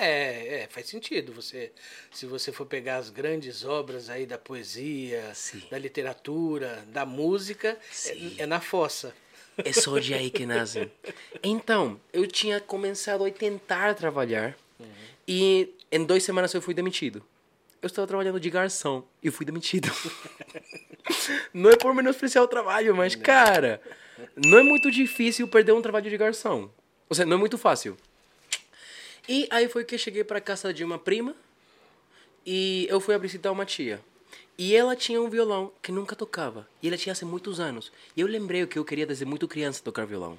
É, é, faz sentido. Você, se você for pegar as grandes obras aí da poesia, Sim. da literatura, da música, é, é na fossa. É só de aí que nascem. Então, eu tinha começado a tentar trabalhar e em duas semanas eu fui demitido. Eu estava trabalhando de garçom e fui demitido. não é por menospreciar o trabalho, mas, cara, não é muito difícil perder um trabalho de garçom. Ou seja, não é muito fácil. E aí foi que eu cheguei para casa de uma prima e eu fui a visitar uma tia. E ela tinha um violão que nunca tocava. E ela tinha há muitos anos. E eu lembrei que eu queria desde muito criança tocar violão.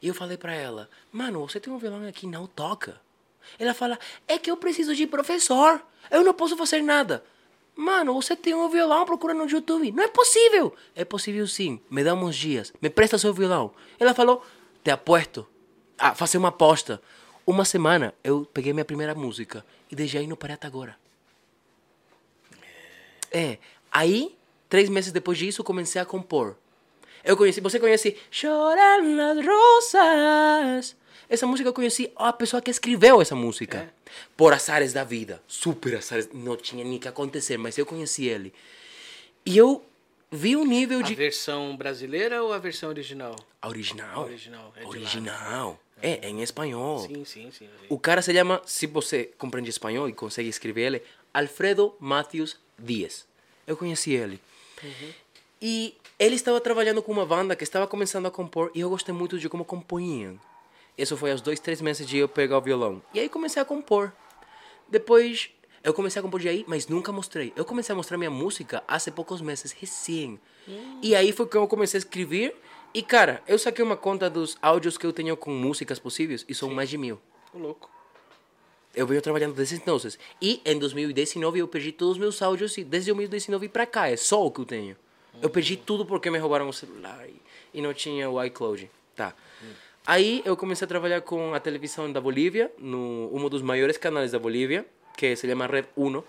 E eu falei pra ela, mano, você tem um violão aqui, não toca. Ela fala, é que eu preciso de professor. Eu não posso fazer nada. Mano, você tem um violão, procura no YouTube. Não é possível. É possível sim. Me dá uns dias. Me presta seu violão. Ela falou, te apuesto. Ah, fazer uma aposta. Uma semana eu peguei minha primeira música. E desde aí não parei até agora. É. Aí, três meses depois disso, comecei a compor. Eu conheci, você conhece Choram las Rosas? Essa música eu conheci a pessoa que escreveu essa música. Por azares da vida. Super azares. Não tinha nem que acontecer, mas eu conheci ele. E eu vi um nível A de. versão brasileira ou a versão original? A original. A original, é original. É, é em espanhol. Sim, sim, sim. O cara se chama, se você compreende espanhol e consegue escrever ele, Alfredo Matthews Dias. Eu conheci ele. E ele estava trabalhando com uma banda que estava começando a compor e eu gostei muito de como compunham. Isso foi aos dois, três meses de eu pegar o violão. E aí comecei a compor. Depois eu comecei a compor de aí, mas nunca mostrei. Eu comecei a mostrar minha música há poucos meses, recém. E aí foi que eu comecei a escrever. E cara, eu saquei uma conta dos áudios que eu tenho com músicas possíveis e são mais de mil. Ô, louco. Eu venho trabalhando desde então. E em 2019 eu perdi todos os meus áudios e desde 2019 pra cá é só o que eu tenho. Eu perdi tudo porque me roubaram o celular e, e não tinha o iCloud. Tá. Aí eu comecei a trabalhar com a televisão da Bolívia, no um dos maiores canais da Bolívia, que se chama Red 1.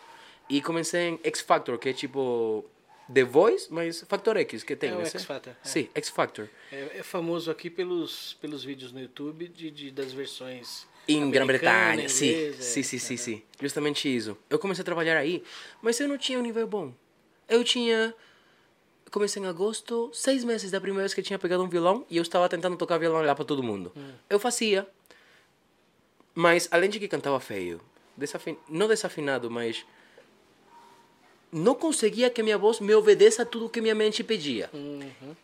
E comecei em X Factor, que é tipo The Voice, mas Factor X que tem. É o né? X Factor, é. Sim, X Factor. É, é famoso aqui pelos, pelos vídeos no YouTube de, de- das versões. Em Grã-Bretanha, sim. Sim, sim, sim, sim. Justamente isso. Eu comecei a trabalhar aí, mas eu não tinha um nível bom. Eu tinha. Comecei em agosto, seis meses da primeira vez que eu tinha pegado um violão e eu estava tentando tocar violão lá para todo mundo. Eu fazia, mas além de que cantava feio, desafin... não desafinado, mas não conseguia que minha voz me obedeça a tudo que minha mente pedia.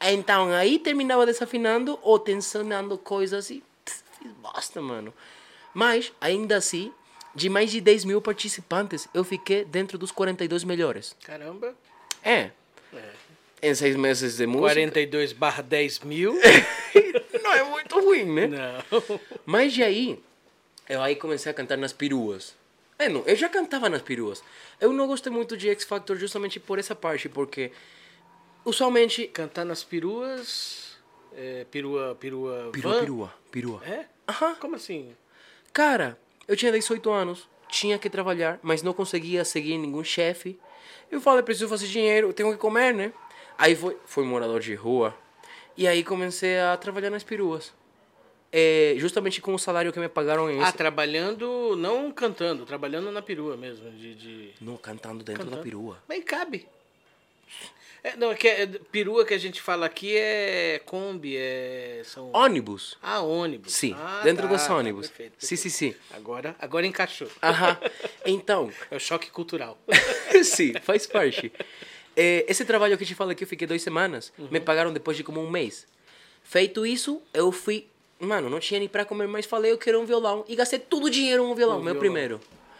Então aí terminava desafinando ou tensionando coisas e pss, fiz bosta, mano. Mas, ainda assim, de mais de 10 mil participantes, eu fiquei dentro dos 42 melhores. Caramba. É. Em seis meses de música. 42 barra 10 mil. Não é muito ruim, né? Não. Mas de aí, eu aí comecei a cantar nas peruas. É, não, eu já cantava nas peruas. Eu não gostei muito de X Factor justamente por essa parte, porque usualmente. Cantar nas peruas. É, perua, perua. Perua, van? perua, perua. É? Aham. Como assim? Cara, eu tinha 18 anos, tinha que trabalhar, mas não conseguia seguir nenhum chefe. Eu falei, preciso fazer dinheiro, tenho que comer, né? Aí foi, fui morador de rua. E aí comecei a trabalhar nas peruas. É, justamente com o salário que me pagaram em Ah, trabalhando, não cantando, trabalhando na perua mesmo. De, de... Não, cantando dentro da Cantando. perua. Mas cabe. É, não, é que é- perua que a gente fala aqui é Kombi, é. São... Ônibus. Ah, ônibus. Sim, Ah, dentro tá, desse tá, ônibus. perfeito, Sim, perfeito. sim, sim. Agora, agora encaixou. Aham. Então, É o choque cultural. sim, faz parte. É, esse trabalho que eu te falo aqui, eu fiquei duas semanas. Me pagaram depois de como um mês. Feito isso, eu fui. Mano, não tinha nem pra comer, mas falei, eu quero um violão. E gastei todo o dinheiro um violão, meu violão. primeiro.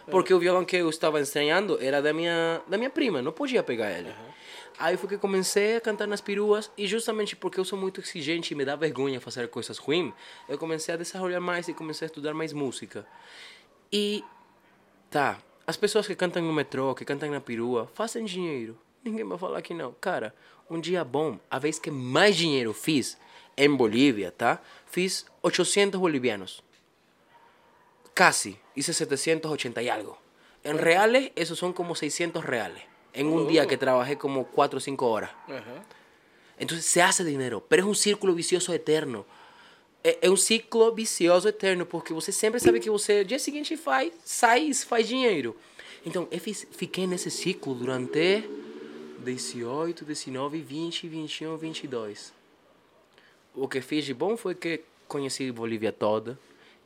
Porque o violão que eu estava estranhando era da minha, da minha prima, não podia pegar ele. Aí foi que comecei a cantar nas peruas e justamente porque eu sou muito exigente e me dá vergonha fazer coisas ruins, eu comecei a desenvolver mais e comecei a estudar mais música. E Tá, as pessoas que cantam no metrô, que cantam na perua, fazem dinheiro. Ninguém vai falar que não. Cara, um dia bom, a vez que mais dinheiro fiz em Bolívia, tá? Fiz 800 bolivianos. casi, hice 780 y algo. En reales, esos son como 600 reales. En un día que trabajé como 4 o 5 horas. Entonces se hace dinero, pero es un círculo vicioso eterno. É, é um ciclo vicioso eterno, porque você sempre sabe que você, dia seguinte, faz, sai e faz dinheiro. Então, eu fiz, fiquei nesse ciclo durante 18, 19, 20, 21, 22. O que fiz de bom foi que conheci Bolívia toda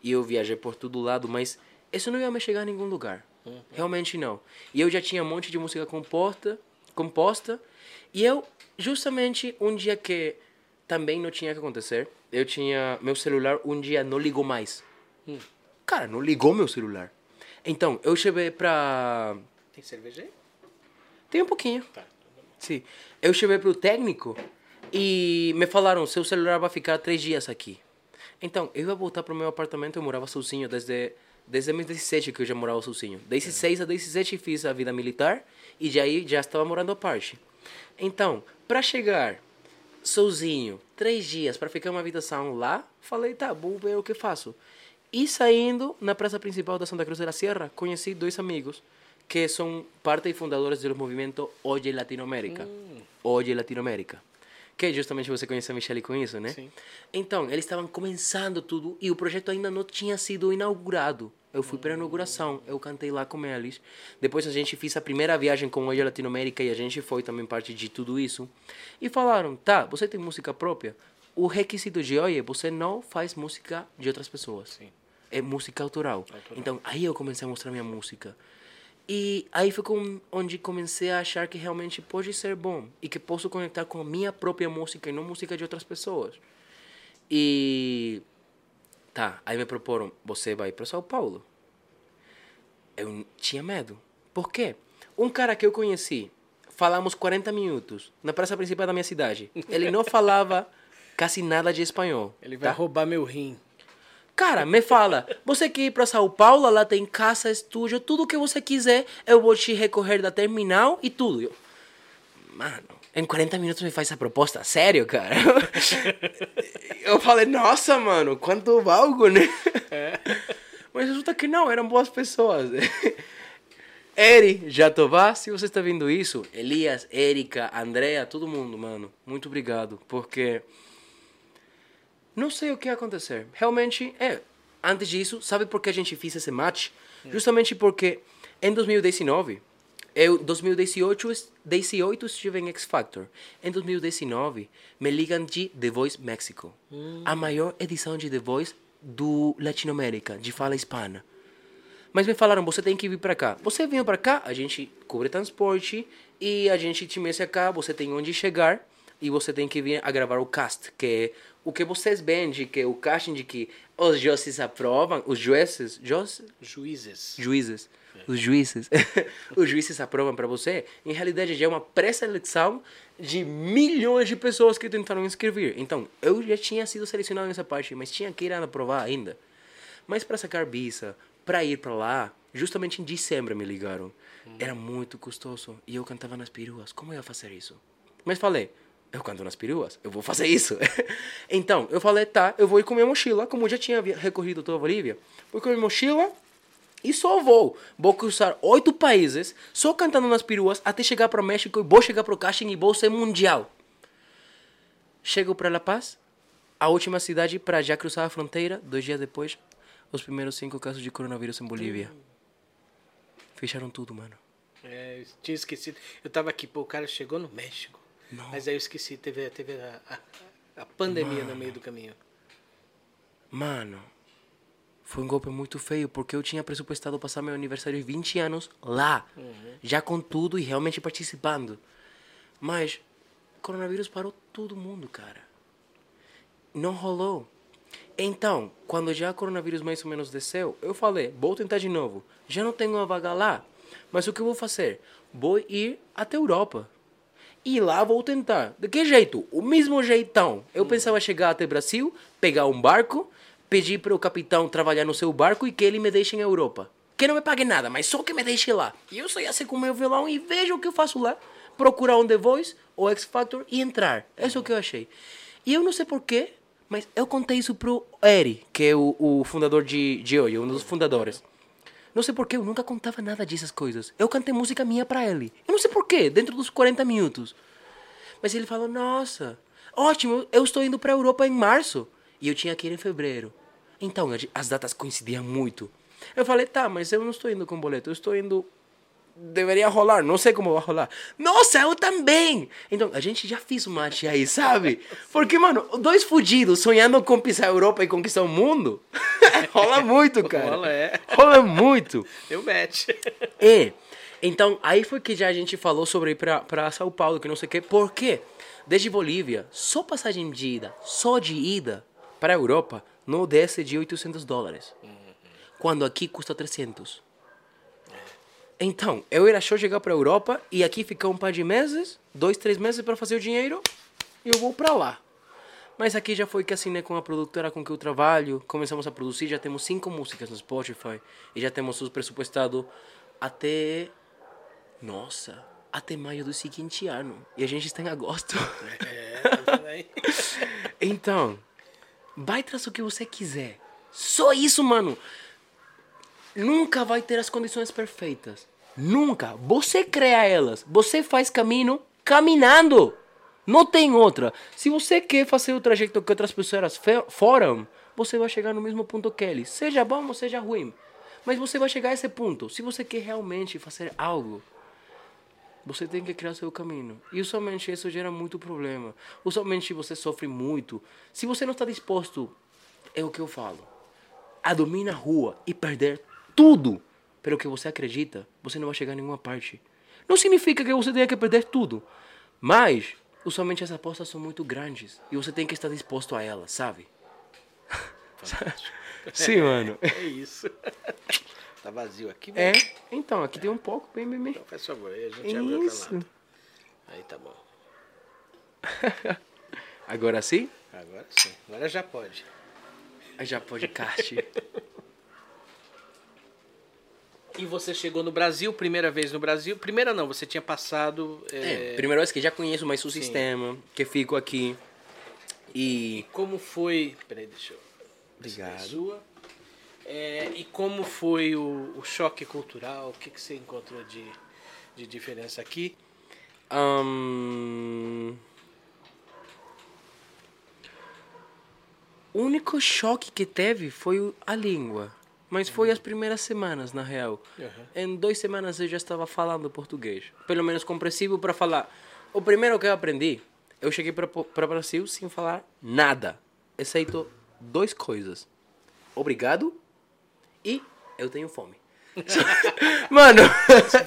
e eu viajei por todo lado, mas isso não ia me chegar a nenhum lugar. Realmente não. E eu já tinha um monte de música composta, composta e eu, justamente um dia que também não tinha que acontecer, eu tinha. Meu celular um dia não ligou mais. Cara, não ligou meu celular. Então, eu cheguei pra. Tem cerveja aí? Tem um pouquinho. Tá. Sim. Eu cheguei pro técnico e me falaram: seu celular vai ficar três dias aqui. Então, eu ia voltar pro meu apartamento, eu morava sozinho desde, desde 2017 que eu já morava sozinho. 16 a 17 fiz a vida militar e de aí já estava morando à parte. Então, para chegar sozinho, três dias, para ficar uma habitação lá, falei, tá, vou ver o que faço. E saindo na praça principal da Santa Cruz de la Sierra, conheci dois amigos que são parte e fundadores do movimento Hoje Latinoamérica. Hoje Latinoamérica. Que justamente você conhece a Michelle com isso, né? Sim. Então, eles estavam começando tudo e o projeto ainda não tinha sido inaugurado. Eu fui para a inauguração, eu cantei lá com eles. Depois a gente fez a primeira viagem com Hoje Latinoamérica e a gente foi também parte de tudo isso. E falaram, tá, você tem música própria? O requisito de hoje, você não faz música de outras pessoas. Sim. É música autoral. Então, aí eu comecei a mostrar minha música. E aí foi com, onde comecei a achar que realmente pode ser bom e que posso conectar com a minha própria música e não música de outras pessoas. E tá, aí me proporam, você vai para São Paulo. Eu tinha medo. Por quê? Um cara que eu conheci, falamos 40 minutos na praça principal da minha cidade. Ele não falava quase nada de espanhol. Ele vai tá? roubar meu rim. Cara, me fala, você quer ir pra São Paulo, lá tem casa, estúdio, tudo que você quiser, eu vou te recorrer da terminal e tudo. Eu, mano, em 40 minutos me faz essa proposta? Sério, cara? eu falei, nossa, mano, quanto valgo, né? Mas resulta que não, eram boas pessoas. Eri, Jatobá, se você está vendo isso, Elias, Erika, Andrea, todo mundo, mano, muito obrigado, porque não sei o que ia acontecer. Realmente, é. Antes disso, sabe por que a gente fez esse match? Justamente porque em 2019, eu 2018, es- 18 estive em X Factor. Em 2019, me ligam de The Voice México. A maior edição de The Voice do Latinoamérica, de fala hispana. Mas me falaram, você tem que vir pra cá. Você vem pra cá, a gente cobre transporte e a gente te mete cá, você tem onde chegar e você tem que vir a gravar o cast, que é o que vocês veem, de que o casting de que os juízes aprovam, os juízes, juízes, Juízes. juízes, os juízes, os juízes aprovam para você, em realidade já é uma pré-seleção de milhões de pessoas que tentaram inscrever. Então, eu já tinha sido selecionado nessa parte, mas tinha que ir a aprovar ainda. Mas para sacar visa, para ir para lá, justamente em dezembro me ligaram. Era muito custoso e eu cantava nas peruas. Como eu ia fazer isso? Mas falei, eu canto nas peruas, eu vou fazer isso. então, eu falei, tá, eu vou ir com minha mochila, como eu já tinha recorrido toda a Bolívia. Vou com minha mochila e só vou. Vou cruzar oito países, só cantando nas peruas, até chegar para o México e vou chegar para o casting e vou ser mundial. Chego para La Paz, a última cidade para já cruzar a fronteira. Dois dias depois, os primeiros cinco casos de coronavírus em Bolívia. Fecharam tudo, mano. É, eu tinha esquecido. Eu tava aqui, pô, o cara chegou no México. Mas aí eu esqueci, teve, teve a, a, a pandemia no meio do caminho. Mano, foi um golpe muito feio, porque eu tinha pressupuestado passar meu aniversário de 20 anos lá, já com tudo e realmente participando. Mas, coronavírus parou todo mundo, cara. Não rolou. Então, quando já o coronavírus mais ou menos desceu, eu falei, vou tentar de novo. Já não tenho uma vaga lá, mas o que eu vou fazer? Vou ir até a Europa. E lá vou tentar. De que jeito? O mesmo jeitão. Eu pensava chegar até Brasil, pegar um barco, pedir para o capitão trabalhar no seu barco e que ele me deixe em Europa. Que não me pague nada, mas só que me deixe lá. E eu só ia ser com meu violão e vejo o que eu faço lá. Procurar um The Voice ou X Factor e entrar. É isso que eu achei. E eu não sei porquê, Mas eu contei isso pro Eri, que é o, o fundador de, de hoje, um dos fundadores. Não sei porquê, eu nunca contava nada dessas coisas. Eu cantei música minha pra ele. Eu não sei porquê, dentro dos 40 minutos. Mas ele falou, nossa, ótimo, eu estou indo pra Europa em março. E eu tinha que ir em fevereiro. Então, as datas coincidiam muito. Eu falei, tá, mas eu não estou indo com boleto, eu estou indo deveria rolar, não sei como vai rolar. Nossa, eu também! Então, a gente já fez um match aí, sabe? Porque, mano, dois fudidos sonhando com pisar a Europa e conquistar o mundo, rola muito, cara. Rola, é. Rola muito. Eu match. É. Então, aí foi que já a gente falou sobre ir pra, pra São Paulo, que não sei o quê. Por quê? Desde Bolívia, só passagem de ida, só de ida para a Europa, não desce de 800 dólares. Quando aqui custa 300. Então, eu era chegar para a Europa e aqui ficar um par de meses, dois, três meses para fazer o dinheiro e eu vou para lá. Mas aqui já foi que assinei com a produtora com que eu trabalho, começamos a produzir, já temos cinco músicas no Spotify e já temos os pressupostados até. Nossa, até maio do seguinte ano. E a gente está em agosto. É, então, vai trazer o que você quiser. Só isso, mano. Nunca vai ter as condições perfeitas. Nunca. Você cria elas. Você faz caminho caminhando. Não tem outra. Se você quer fazer o trajeto que outras pessoas foram, você vai chegar no mesmo ponto que eles. Seja bom ou seja ruim. Mas você vai chegar a esse ponto. Se você quer realmente fazer algo, você tem que criar seu caminho. E usualmente isso gera muito problema. Usualmente você sofre muito. Se você não está disposto, é o que eu falo, a dormir na rua e perder tudo pelo que você acredita, você não vai chegar a nenhuma parte. Não significa que você tenha que perder tudo, mas usualmente as apostas são muito grandes e você tem que estar disposto a elas, sabe? Sim, mano. É isso. Tá vazio aqui, É, então, aqui tem um pouco, bem, bem, bem. Então faz favor, aí a gente abre outra Isso. lata. Aí tá bom. Agora sim? Agora sim. Agora já pode. Já pode cast. E você chegou no Brasil, primeira vez no Brasil. Primeira não, você tinha passado. É, é, primeira vez que já conheço mais o sistema, que fico aqui. E. Como foi. Peraí, deixa eu. Obrigado. é Sua. É, e como foi o, o choque cultural? O que, que você encontrou de, de diferença aqui? Ahn, O único choque que teve foi a língua. Mas foi as primeiras semanas, na real. Uhum. Em duas semanas eu já estava falando português. Pelo menos compreensível para falar. O primeiro que eu aprendi, eu cheguei para o Brasil sem falar nada. Exceto duas coisas. Obrigado e eu tenho fome. Mano,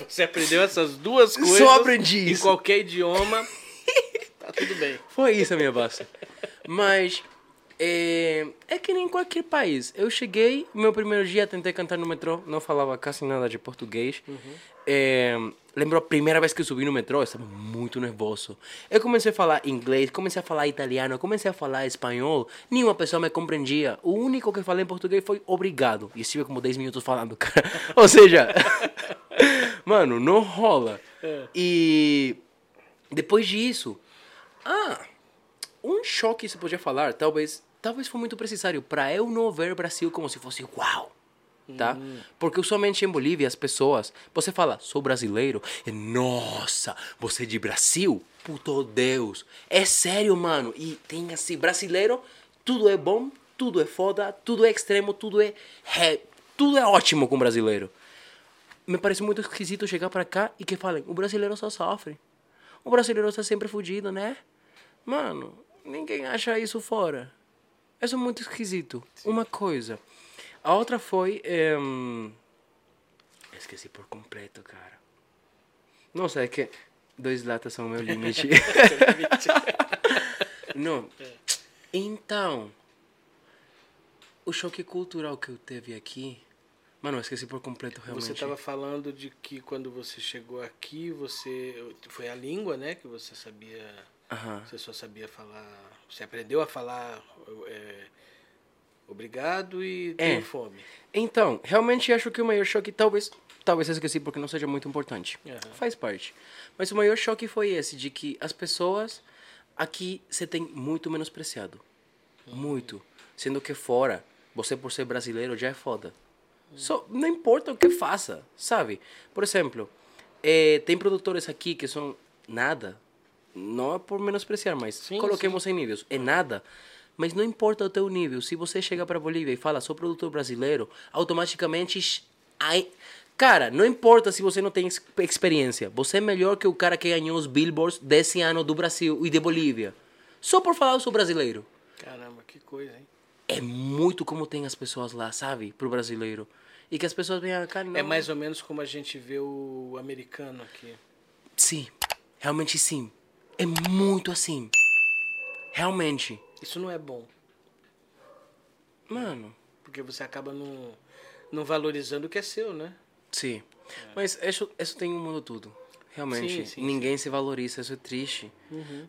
Você aprendeu essas duas coisas. Só aprendi Em isso. qualquer idioma. tá tudo bem. Foi isso a minha base. Mas é, é que nem em qualquer país. Eu cheguei, meu primeiro dia tentei cantar no metrô, não falava quase nada de português. É, lembro a primeira vez que eu subi no metrô, eu estava muito nervoso. Eu comecei a falar inglês, comecei a falar italiano, comecei a falar espanhol. Nenhuma pessoa me compreendia. O único que falei em português foi obrigado. E estive como 10 minutos falando, cara. Ou seja, mano, não rola. E depois disso, ah, um choque se podia falar, talvez, talvez foi muito necessário para eu não ver o Brasil como se fosse uau, tá? Porque usualmente em Bolívia as pessoas, você fala, sou brasileiro, e nossa, você é de Brasil? Puto Deus, é sério, mano. E tem assim, brasileiro, tudo é bom, tudo é foda, tudo é extremo, tudo é, é tudo é ótimo com brasileiro. Me parece muito esquisito chegar pra cá e que falem, o brasileiro só sofre. O brasileiro está sempre fudido, né? Mano, ninguém acha isso fora. Isso é muito esquisito. Uma coisa. A outra foi. ehm, Esqueci por completo, cara. Nossa, é que dois latas são o meu limite. Não. Então, o choque cultural que eu teve aqui. Mano, eu esqueci por completo realmente. Você estava falando de que quando você chegou aqui, você foi a língua, né, que você sabia, Aham. você só sabia falar, você aprendeu a falar é, obrigado e É. tenho fome. Então, realmente acho que o maior choque, talvez, talvez eu esqueci porque não seja muito importante. Aham. Faz parte. Mas o maior choque foi esse, de que as pessoas aqui você tem muito menospreciado. Muito. Sendo que fora, você por ser brasileiro já é foda. Só, não importa o que faça, sabe? Por exemplo, eh, tem produtores aqui que são nada. Não é por menospreciar, mas Sim, coloquemos em níveis. É nada. Mas não importa o teu nível. Se você chega para Bolívia e fala, sou produtor brasileiro, automaticamente. Ai, cara, não importa se você não tem ex- experiência. Você é melhor que o cara que ganhou os billboards desse ano do Brasil e de Bolívia. Só por falar eu sou brasileiro. Caramba, que coisa, hein? É muito como tem as pessoas lá, sabe? Pro brasileiro. E que as pessoas venham cá, não. É mais ou menos como a gente vê o americano aqui. Sim, realmente sim. É muito assim. Realmente. Isso não é bom, Mano, porque você acaba não, não valorizando o que é seu, né? sim. Mas isso, isso tem um mundo tudo. Realmente. Sim, sim, ninguém se valoriza, isso é triste.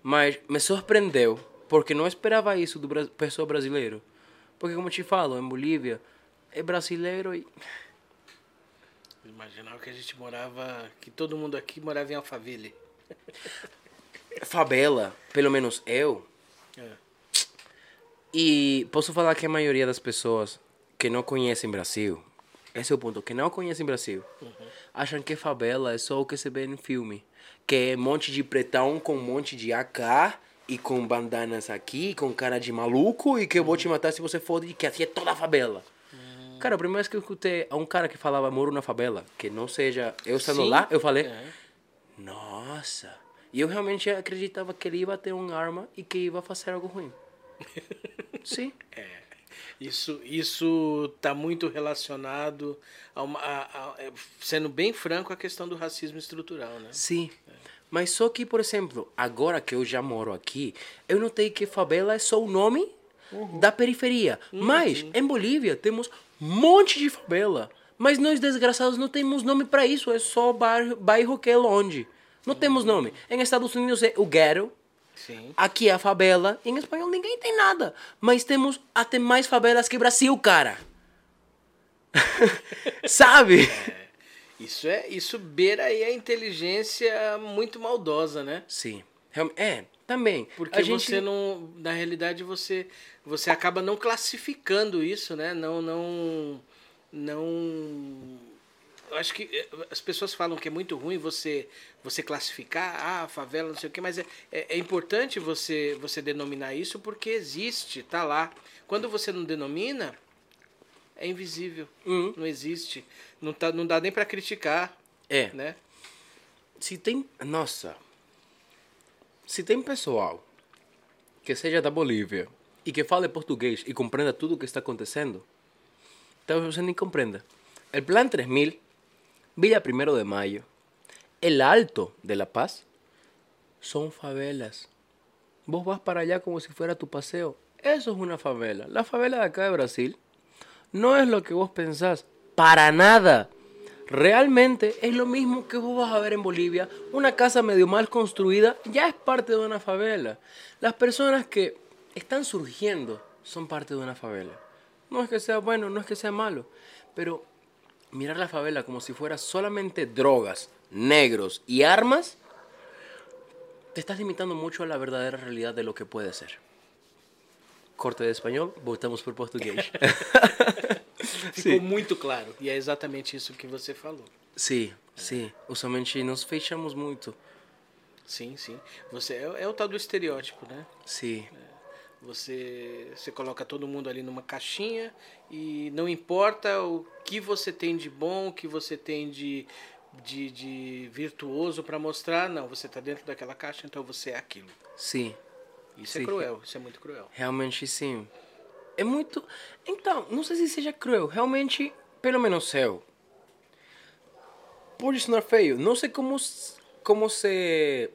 Mas me surpreendeu, porque não esperava isso do bra- pessoa brasileiro. Porque como eu te falo, em Bolívia, é brasileiro e... Imaginava que a gente morava, que todo mundo aqui morava em Alphaville. Favela, pelo menos eu, É. E posso falar que a maioria das pessoas que não conhecem Brasil, esse é o ponto, que não conhecem Brasil, acham que favela é só o que se vê no filme. Que é um monte de pretão com um monte de AK e com bandanas aqui, com cara de maluco e que eu vou te matar se você for, e que assim é toda a favela. Cara, a primeira vez que eu escutei um cara que falava moro na favela, que não seja eu estando Sim. lá, eu falei, É. nossa. E eu realmente acreditava que ele ia ter uma arma e que ia fazer algo ruim. Sim. Isso, isso tá muito relacionado a uma, a- a- é, sendo bem franco, a questão do racismo estrutural, né? Sim. Mas só que, por exemplo, agora que eu já moro aqui, eu notei que favela é só o nome da periferia. Mas em Bolívia temos um monte de favela. Mas nós desgraçados não temos nome para isso, é só bairro, bairro que é longe. Não temos nome. Em Estados Unidos é o ghetto, Sim. aqui é a favela. Em espanhol ninguém tem nada. Mas temos até mais favelas que Brasil, cara. Sabe? Isso é, isso beira aí a inteligência muito maldosa, né? Sim. É, também. Porque a gente você não, na realidade você você acaba não classificando isso, né? Não não não eu acho que eh, as pessoas falam que é muito ruim você você classificar ah, favela, não sei o quê, mas é, é, é importante você você denominar isso porque existe, tá lá. Quando você não denomina, é invisível, Uhum. não existe, não tá, não dá nem para criticar, É. né? Se tem. Nossa. Se tem pessoal que seja da Bolívia e que fale português e compreenda tudo o que está acontecendo, talvez você nem compreenda. El Plan 3000, Villa Primero de Mayo, El Alto de La Paz, son favelas. Vos vas para allá como si fuera tu paseo. Eso es una favela. La favela de acá de Brasil no es lo que vos pensás. Para nada. Realmente es lo mismo que vos vas a ver en Bolivia. Una casa medio mal construida ya es parte de una favela. Las personas que están surgiendo son parte de una favela. No es que sea bueno, no es que sea malo. Pero mirar la favela como si fuera solamente drogas, negros y armas, te estás limitando mucho a la verdadera realidad de lo que puede ser. Corte de español, voltamos por portugués. Ficou muito claro. E é exatamente isso que você falou. sim, sim. Usualmente nos fechamos muito. Sim, sim. Você é, é o tal do estereótipo, né? Sim, Você, você coloca todo mundo ali numa caixinha e não importa o que você tem de bom, o que você tem de, de, de virtuoso para mostrar, não, você está dentro daquela caixa, então você é aquilo. sim. Isso é Sim. cruel, isso é muito cruel. Realmente sim. É muito. Então, não sei se seja cruel. Realmente, pelo menos eu. Pode sonar feio. Não sei como, como se,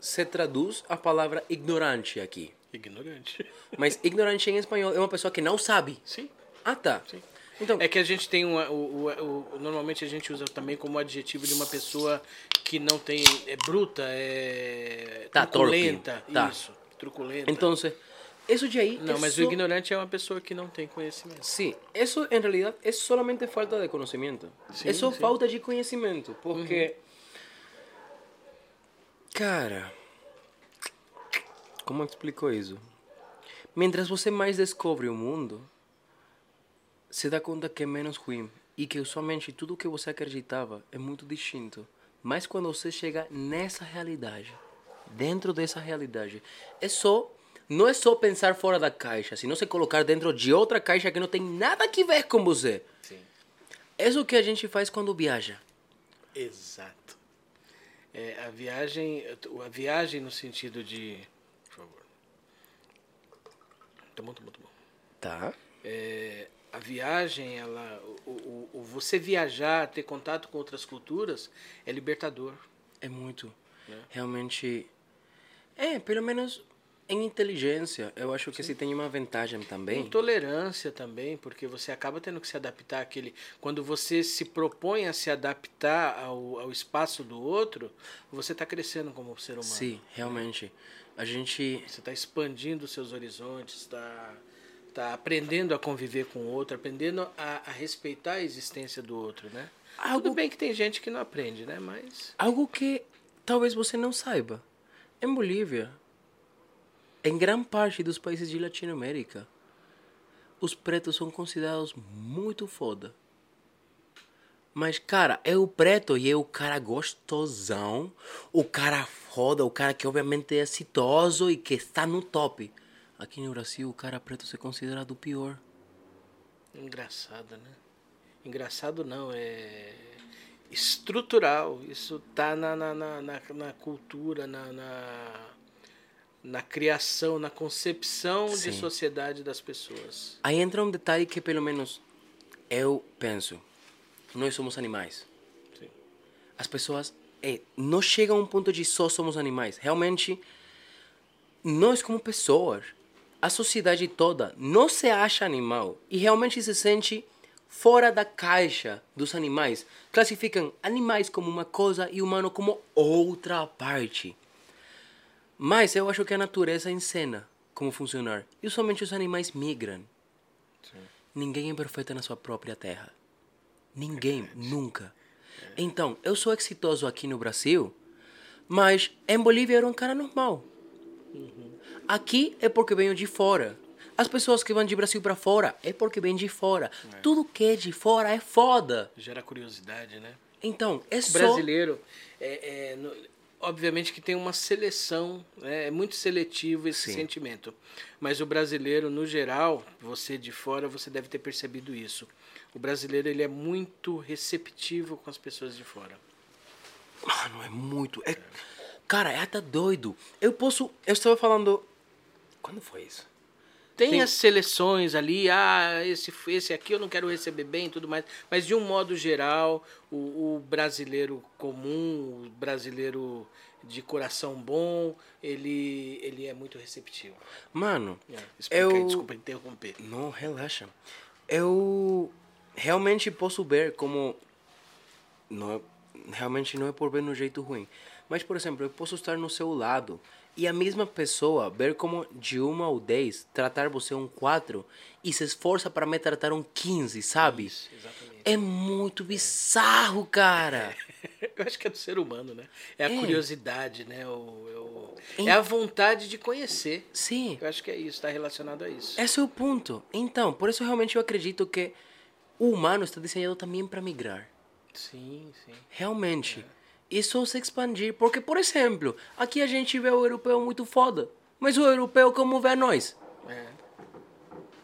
se traduz a palavra ignorante aqui. Ignorante. Mas ignorante em espanhol é uma pessoa que não sabe. Sim. Ah, tá. Sim. Então, É que a gente tem uma, o, o, o- normalmente a gente usa também como adjetivo de uma pessoa que não tem é bruta, é Tá truculenta. Tá. isso, truculenta. então, isso de aí. não, é mas só- o ignorante é uma pessoa que não tem conhecimento. Sí, eso en realidad es solamente falta de conocimiento. Sí, eso sí. falta de conhecimento, porque cara, como explico isso? Mientras você mais descobre o mundo, se dá conta que é menos ruim e que usualmente tudo que você acreditava é muito distinto. Mas quando você chega nessa realidade, dentro dessa realidade, é só não é só pensar fora da caixa, senão se colocar dentro de outra caixa que não tem nada a ver com você. Sim. É isso que a gente faz quando viaja. Exato. É, a viagem, a viagem no sentido de. Tá bom, tá bom, tá bom. Tá. É, a viagem, ela, o, o, o você viajar, ter contato com outras culturas, é libertador. É muito. Realmente. É, pelo menos em inteligência, eu acho que se tem uma vantagem também. Em tolerância também, porque você acaba tendo que se adaptar àquele. Quando você se propõe a se adaptar ao, ao espaço do outro, você está crescendo como ser humano. Sim, realmente. A gente. Você está expandindo seus horizontes, está tá aprendendo a conviver com o outro, aprendendo a, a respeitar a existência do outro, né? Algo- Tudo bem que tem gente que não aprende, né? Mas. Algo que talvez você não saiba. Em Bolívia, em grande parte dos países de Latinoamérica, os pretos são considerados muito foda. Mas, cara, é o preto e é o cara gostosão, o cara foda, o cara que obviamente é exitoso e que está no top. Aqui no Brasil, o cara preto se considera do pior. Engraçado, né? Engraçado não, é estrutural. Isso tá na, na, na, na, na cultura, na, na, na criação, na concepção Sim. de sociedade das pessoas. Aí entra um detalhe que pelo menos eu penso. Nós somos animais. Sim. As pessoas é, não chegam a um ponto de só somos animais. Realmente, nós como pessoas, a sociedade toda não se acha animal e realmente se sente fora da caixa dos animais. Classificam animais como uma coisa e humano como outra parte. Mas eu acho que a natureza ensina como funcionar. E somente os animais migram. Ninguém é perfeito na sua própria terra. Ninguém, nunca. Então, eu sou exitoso aqui no Brasil, mas em Bolívia eu era um cara normal. Aqui é porque venho de fora. As pessoas que vão de Brasil para fora é porque vêm de fora. Tudo que é de fora é foda. Gera curiosidade, né? Então, é só... brasileiro, é, é, no- obviamente que tem uma seleção, né? é muito seletivo esse Sim. sentimento. Mas o brasileiro, no geral, você de fora, você deve ter percebido isso. O brasileiro ele é muito receptivo com as pessoas de fora. Mano, é muito. É... Cara, é até doido. Eu posso. Eu estava falando. Quando foi isso? Tem, Tem- as seleções ali, ah, esse, esse aqui eu não quero receber bem e tudo mais. Mas de um modo geral, o, o brasileiro comum, o brasileiro de coração bom, ele, ele é muito receptivo. Mano, É, explica eu. desculpa interromper. Não, relaxa. Eu realmente posso ver como. Não é- realmente não é por ver no jeito ruim. Mas, por exemplo, eu posso estar no seu lado e a mesma pessoa ver como de uma ou 10 tratar você um 4 e se esforça para me tratar um 15, sabe? Isso. É muito bizarro, cara. Eu acho que é do ser humano, né? É a É. curiosidade, né? O, o- Em- É a vontade de conhecer. Sim, Eu acho que é isso, está relacionado a isso. esse é o ponto. Então, por isso realmente eu acredito que o humano está desenhado também para migrar. Sim, sim. Realmente. Isso se expandir. Porque, por exemplo, aqui a gente vê o europeu muito foda. Mas o europeu como vê nós? É.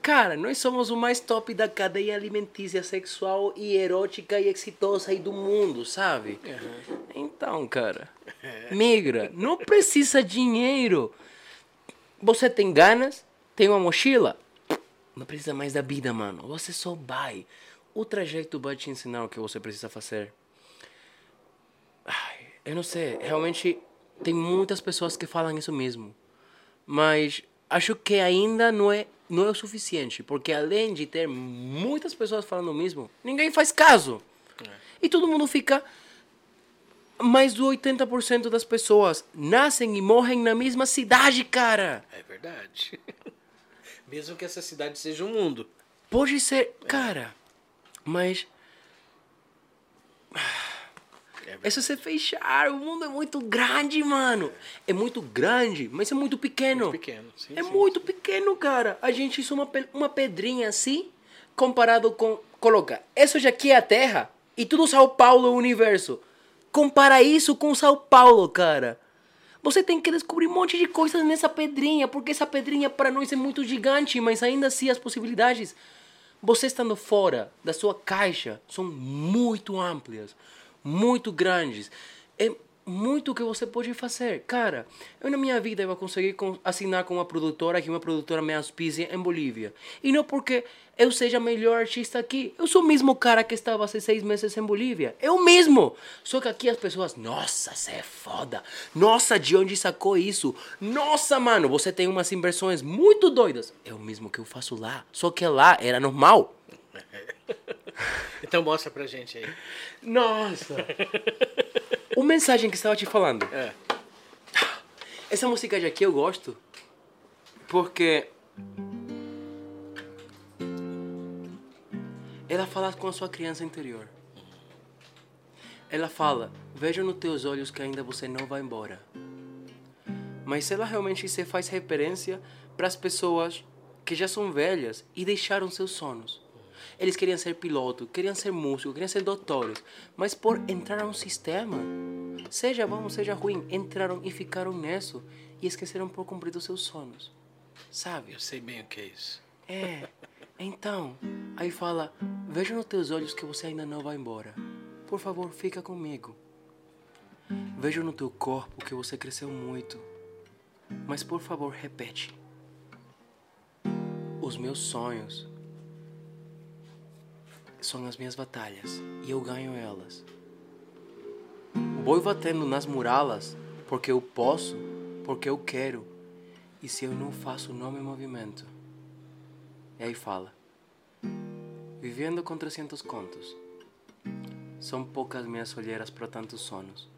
Cara, nós somos o mais top da cadeia alimentícia, sexual e erótica e exitosa aí do mundo, sabe? Então, cara, migra. Não precisa dinheiro. Você tem ganas? Tem uma mochila? Não precisa mais da vida, mano. Você só vai. O trajeto vai te ensinar o que você precisa fazer. Ai, eu não sei. Realmente, tem muitas pessoas que falam isso mesmo. Mas acho que ainda não é, não é o suficiente. Porque além de ter muitas pessoas falando o mesmo, ninguém faz caso. E todo mundo fica. Mais do 80% das pessoas nascem e morrem na mesma cidade, cara. É verdade. Mesmo que essa cidade seja um mundo. Pode ser, cara. Mas. É, só você fechar. O mundo é muito grande, mano. É muito grande, mas é muito pequeno. Muito pequeno, sim, é sim, muito pequeno, cara. A gente isso uma, uma pedrinha assim, comparado com. Coloca, isso já aqui é a Terra e tudo São Paulo é o universo. Compara isso com São Paulo, cara. Você tem que descobrir um monte de coisas nessa pedrinha, porque essa pedrinha para nós é muito gigante, mas ainda assim as possibilidades, você estando fora da sua caixa, são muito amplas, muito grandes. É muito que você pode fazer. Cara, eu na minha vida eu vou conseguir con- assinar com uma produtora, que uma produtora me auspicia em Bolívia. E não porque eu seja melhor artista aqui. Eu sou o mesmo cara que estava há seis meses em Bolívia. Eu mesmo. Só que aqui as pessoas, nossa, você é foda. Nossa, de onde sacou isso? Nossa, mano, você tem umas inversões muito doidas. É o mesmo que eu faço lá. Só que lá era normal. Então mostra pra gente aí. Nossa. o mensagem que estava te falando. É. Essa música de aqui eu gosto porque ela fala com a sua criança interior. Ela fala: Vejo nos teus olhos que ainda você não vai embora. Mas ela realmente se faz referência para as pessoas que já são velhas e deixaram seus sonhos. Eles queriam ser piloto, queriam ser músico, queriam ser doutores, mas por entrar a um sistema, seja bom, seja ruim, entraram e ficaram nisso e esqueceram por cumprir os seus sonhos. Sabe? Eu sei bem o que é isso. É. Então, aí fala: Vejo nos teus olhos que você ainda não vai embora. Por favor, fica comigo. Vejo no teu corpo que você cresceu muito. Mas por favor, repete. Os meus sonhos são as minhas batalhas e eu ganho elas. Vou batendo nas muralhas porque eu posso, porque eu quero. E se eu não faço, não me movimento. E aí fala: Vivendo com 300 contos. São poucas minhas olheiras para tantos sonos.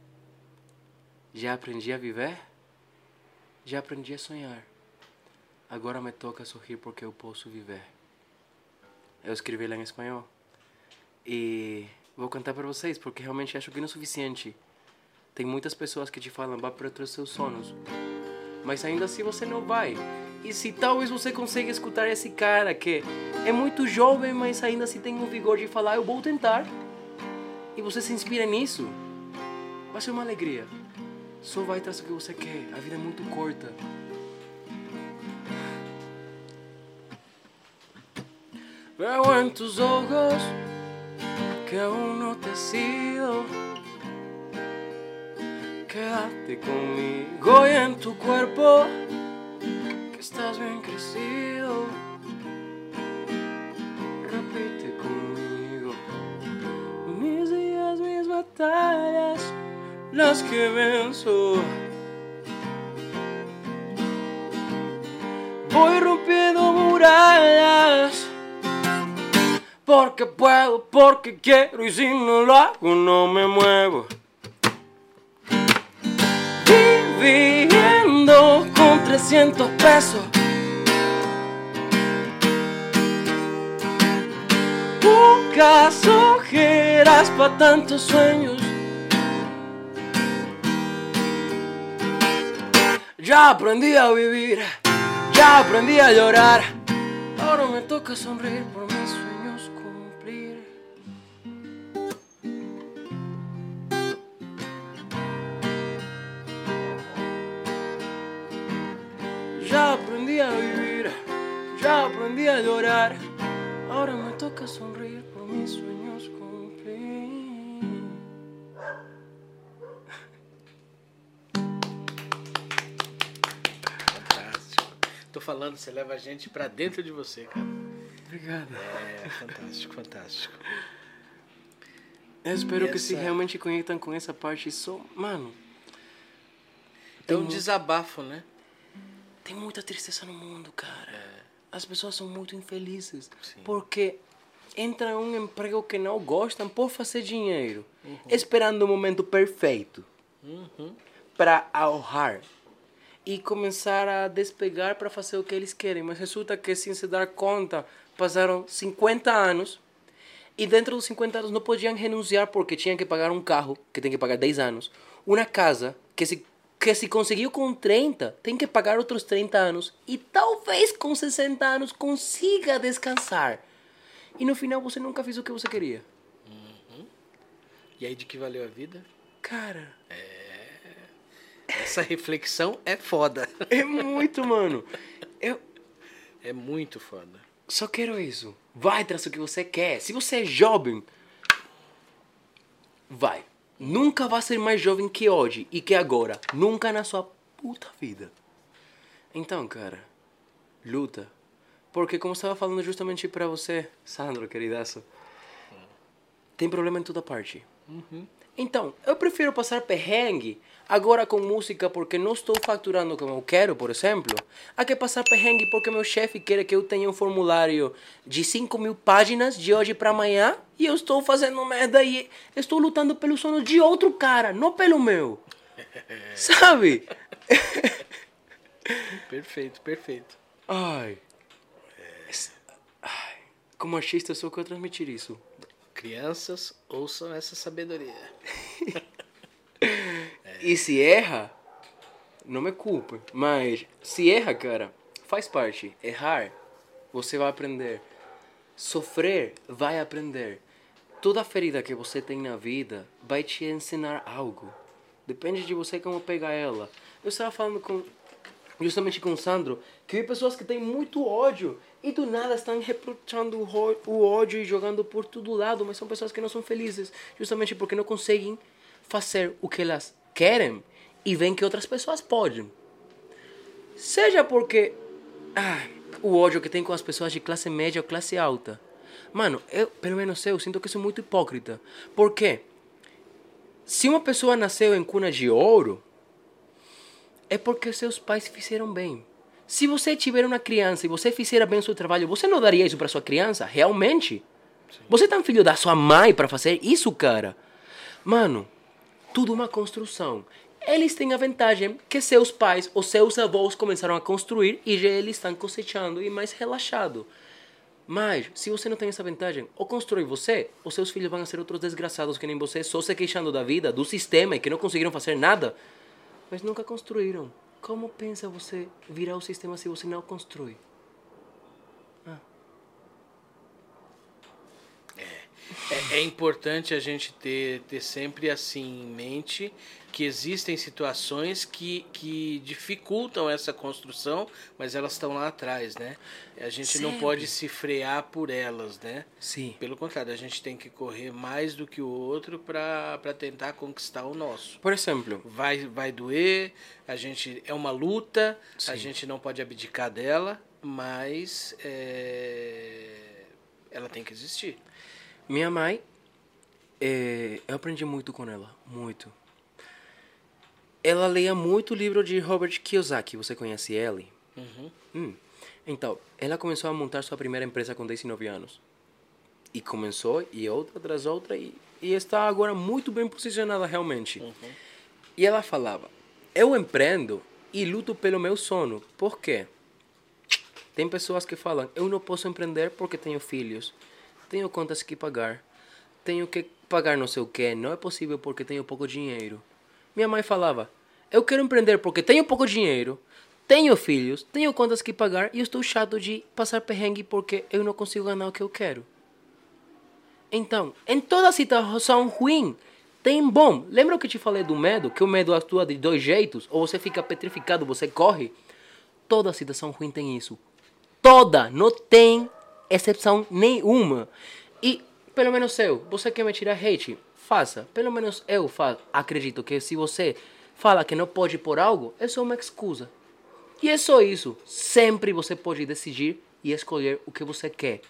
Já aprendi a viver? Já aprendi a sonhar. Agora me toca sorrir porque eu posso viver. Eu escrevi ela em espanhol. E vou cantar para vocês porque realmente acho que não é suficiente. Tem muitas pessoas que te falam, vá para os seus sonhos. Mas ainda assim você não vai. E se talvez você consiga escutar esse cara que é muito jovem, mas ainda assim tem o vigor de falar, eu vou tentar. E você se inspira nisso. Vai ser uma alegria. Só vai atrás do que você quer. A vida é muito curta. Veo en tus ojos que aún no te has ido. Quédate conmigo y tu cuerpo estás bien crecido. Repite conmigo mis días, mis batallas, las que venzo. Voy rompiendo murallas porque puedo, porque quiero y si no lo hago no me muevo. Con 300 pesos. Pocas ojeras para tantos sueños. Ya aprendí a vivir, ya aprendí a llorar. Ahora me toca sonreír por mis aprendí a vivir, ya aprendí a llorar. Ahora me toca sonreír por mis sueños cumplir. Fantástico. Tô falando, você leva a gente pra dentro de você, cara. Obrigado. É, fantástico, fantástico. Eu espero que se Essa- realmente conectam com essa parte só. Mano, É um desabafo, né? Tem muita tristeza no mundo, cara. As pessoas são muito infelizes. Sim. Porque entram em um emprego que não gostam por fazer dinheiro. Esperando o momento perfeito. Uhum. para ahorrar e começar a despegar para fazer o que eles querem. Mas resulta que, sem se dar conta, passaram 50 anos E dentro dos 50 anos não podiam renunciar porque tinham que pagar um carro, que tem que pagar 10 anos, uma casa, que se, que se conseguiu com 30, tem que pagar outros 30 anos, e talvez com 60 anos consiga descansar. E no final você nunca fez o que você queria. E aí de que valeu a vida? Cara, Essa reflexão é foda. é muito, mano. Eu É muito foda. só quero isso. Vai atrás do que você quer. Se você é jovem, vai. Nunca vai ser mais jovem que hoje e que agora. Nunca na sua puta vida. Então, cara, luta. Porque como estava falando justamente pra você, Sandro, queridaço, tem problema em toda parte. Então, eu prefiro passar perrengue agora com música porque não estou faturando como eu quero, por exemplo, a que passar perrengue porque meu chefe quer que eu tenha um formulário de 5 mil páginas de hoje para amanhã e eu estou fazendo merda e estou lutando pelo sono de outro cara, não pelo meu. Sabe? Perfeito, perfeito. Ai. Esse- Ai. Como artista, eu só quero transmitir isso. Crianças, ouçam essa sabedoria. E se erra, não me culpe. Mas se erra, cara, faz parte. Errar, você vai aprender. Sofrer, vai aprender. Toda ferida que você tem na vida vai te ensinar algo. Depende de você como pegar ela. Eu estava falando com justamente com o Sandro que pessoas que têm muito ódio e do nada estão reprochando o ro- o ódio e jogando por todo lado, mas são pessoas que não são felizes, justamente porque não conseguem fazer o que elas querem e veem que outras pessoas podem. Seja porque ah, o ódio que tem com as pessoas de classe média ou classe alta. Mano, eu, pelo menos eu, sinto que sou muito hipócrita. Por quê? Se uma pessoa nasceu em cuna de ouro, é porque seus pais fizeram bem. Se você tiver uma criança e você fizer bem o seu trabalho, você não daria isso para sua criança? Realmente? Você é um filho da sua mãe para fazer isso, cara? Mano, tudo uma construção. Eles têm a vantagem que seus pais ou seus avós começaram a construir e já eles estão cosechando e mais relaxado. Mas, se você não tem essa vantagem, ou constrói você, ou seus filhos vão ser outros desgraçados que nem você, só se queixando da vida, do sistema e que não conseguiram fazer nada, mas nunca construíram. Como pensa você virar o sistema se você não constrói? É, é importante a gente ter, ter sempre assim em mente que existem situações que, que dificultam essa construção, mas elas estão lá atrás, né? A gente não Sempre. pode se frear por elas, né? Sim. Pelo contrário, a gente tem que correr mais do que o outro para tentar conquistar o nosso. Por exemplo, Vai, vai doer, a gente é uma luta, a Sim. gente não pode abdicar dela, mas é, ela tem que existir. minha mãe, eh, eu aprendi muito com ela, muito. Ela leia muito livro de Robert Kiyosaki, você conhece ele? Uhum. Hum. Então, ela começou a montar sua primeira empresa com 19 anos. E começou, e outra atrás outra, e, e está agora muito bem posicionada realmente. E ela falava: Eu empreendo e luto pelo meu sono. Por quê? Tem pessoas que falam: Eu não posso empreender porque tenho filhos, tenho contas que pagar, tenho que pagar não sei o que, não é possível porque tenho pouco dinheiro. Minha mãe falava: Eu quero empreender porque tenho pouco dinheiro, tenho filhos, tenho contas que pagar e estou chato de passar perrengue porque eu não consigo ganhar o que eu quero. Então, em toda situação ruim, tem bom. Lembra que eu te falei do medo? Que o medo atua de dois jeitos? Ou você fica petrificado, você corre? Toda situação ruim tem isso. Toda! Não tem exceção nenhuma. E, pelo menos eu, você quer me tirar hate? Faça. Pelo menos eu acredito que se você fala que não pode por algo, é só uma excusa. E é só isso. Sempre você pode decidir e escolher o que você quer.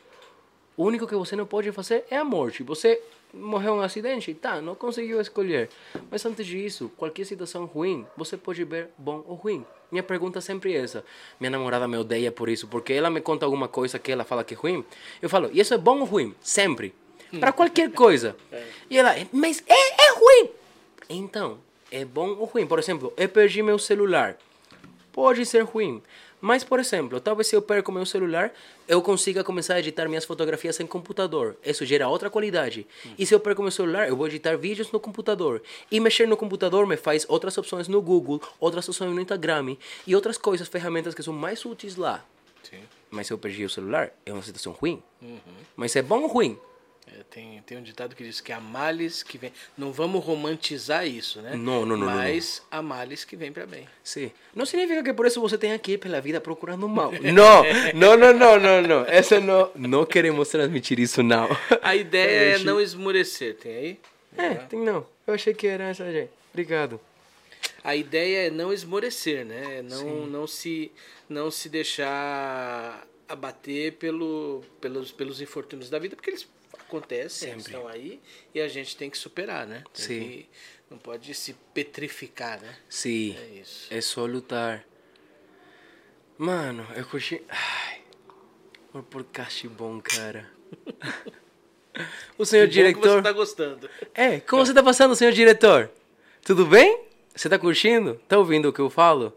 O único que você não pode fazer é a morte. Você morreu em um acidente, tá, não conseguiu escolher. Mas antes disso, qualquer situação ruim, você pode ver bom ou ruim. Minha pergunta é sempre essa. Minha namorada me odeia por isso, porque ela me conta alguma coisa que ela fala que é ruim. Eu falo, e isso é bom ou ruim? Sempre. Para qualquer coisa. E ela, mas é, é ruim. Então, é bom ou ruim? Por exemplo, eu perdi meu celular. Pode ser ruim, Mas, por exemplo, talvez se eu perco meu celular, eu consiga começar a editar minhas fotografias em computador. Isso gera outra qualidade. E se eu perco meu celular, eu vou editar vídeos no computador. E mexer no computador me faz outras opções no Google, outras opções no Instagram e outras coisas, ferramentas que são mais úteis lá. Sim. Mas se eu perdi o celular, é uma situação ruim. Mas é bom ou ruim? É, tem, tem um ditado que diz que há males que vem. Não vamos romantizar isso, né? Não, não, não, não, não. Mas há males que vêm para bem. Sim. Não significa que por isso você tem aqui pela vida procurando mal. Não, não, não, não, não, não. Essa não, não queremos transmitir isso, não. A ideia é não esmorecer, tem aí? É, tem não. Eu achei que era essa, gente. Obrigado. A ideia é não esmorecer, né? Não, não, se, não se deixar abater pelo, pelos, pelos infortúnios da vida, porque eles acontecem, eles Sempre. estão aí e a gente tem que superar, né? Tem Sim. que- não pode se petrificar, né? Sim. É isso. É só lutar. Mano, eu curti. Ai. Um podcast bom, cara. o senhor Que bom que você diretor. tá gostando. É, como você tá passando, senhor diretor? Tudo bem? Você tá curtindo? Tá ouvindo o que eu falo?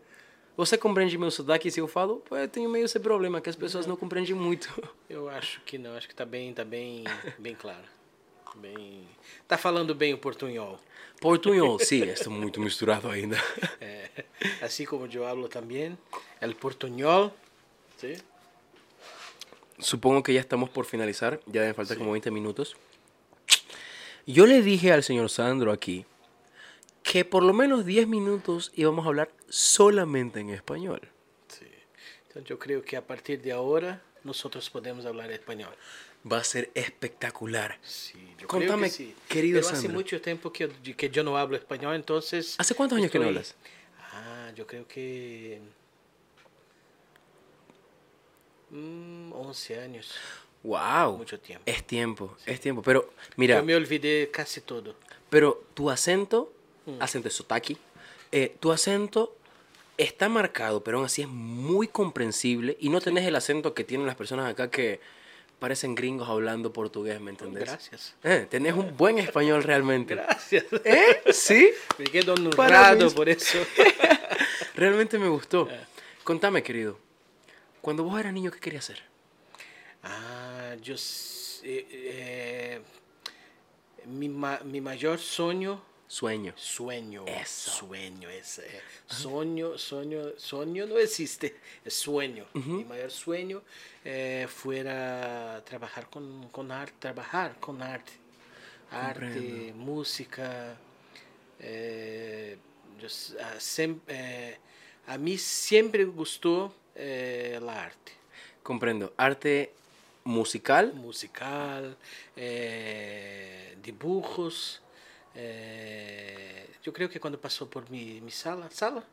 Você compreende meu sotaque se eu falo? Pô, eu tenho meio esse problema, que as pessoas não compreendem muito. Eu acho que não, acho que tá bem, tá bem, bem claro. Bem... Tá falando bem o portunhol. Portunhol, sim, estou muito misturado ainda. É, assim como eu hablo também, el portuñol. ¿sí? Supongo que ya estamos por finalizar, ya deben faltar como 20 minutos. Yo le dije al señor Sandro aquí que por lo menos 10 minutos íbamos a hablar solamente en español. Sí. Entonces yo creo que a partir de ahora nosotros podemos hablar español. Va a ser espectacular. Sí, yo Contame, creo que sí. querido Pero hace Sandro. mucho tiempo que, que yo no hablo español, entonces... ¿Hace cuántos años que no estoy- hablas? Ah, yo creo que... mm, 11 años. ¡Wow! Mucho tiempo. Es tiempo, es tiempo. Pero, mira, Yo me olvidé casi todo. pero tu acento, acento de sotaque, eh, tu acento está marcado, pero aún así es muy comprensible y no tenés el acento que tienen las personas acá que parecen gringos hablando portugués, ¿me entendés? Gracias. Eh, tenés un buen español realmente. Gracias. ¿Eh? ¿Sí? Me quedo honrado por eso. Realmente me gustó. Contame, querido. Cuando vos eras niño, ¿qué querías ser? Ah, yo... eh, eh, mi, ma- mi mayor sueño Sueño. Sueño. Eso. Sueño. Es, eh, sueño, sueño, sueño no existe. Es sueño. Mi mayor sueño eh, fuera trabajar con, con arte, trabajar con arte. Arte, Comprendo. música. eh, yo s- ah, sem- eh, a mí siempre gustó eh, el arte. Comprendo. Arte musical. musical, dibujos. Eh, yo creo que cuando pasó por mi, mi sala, sala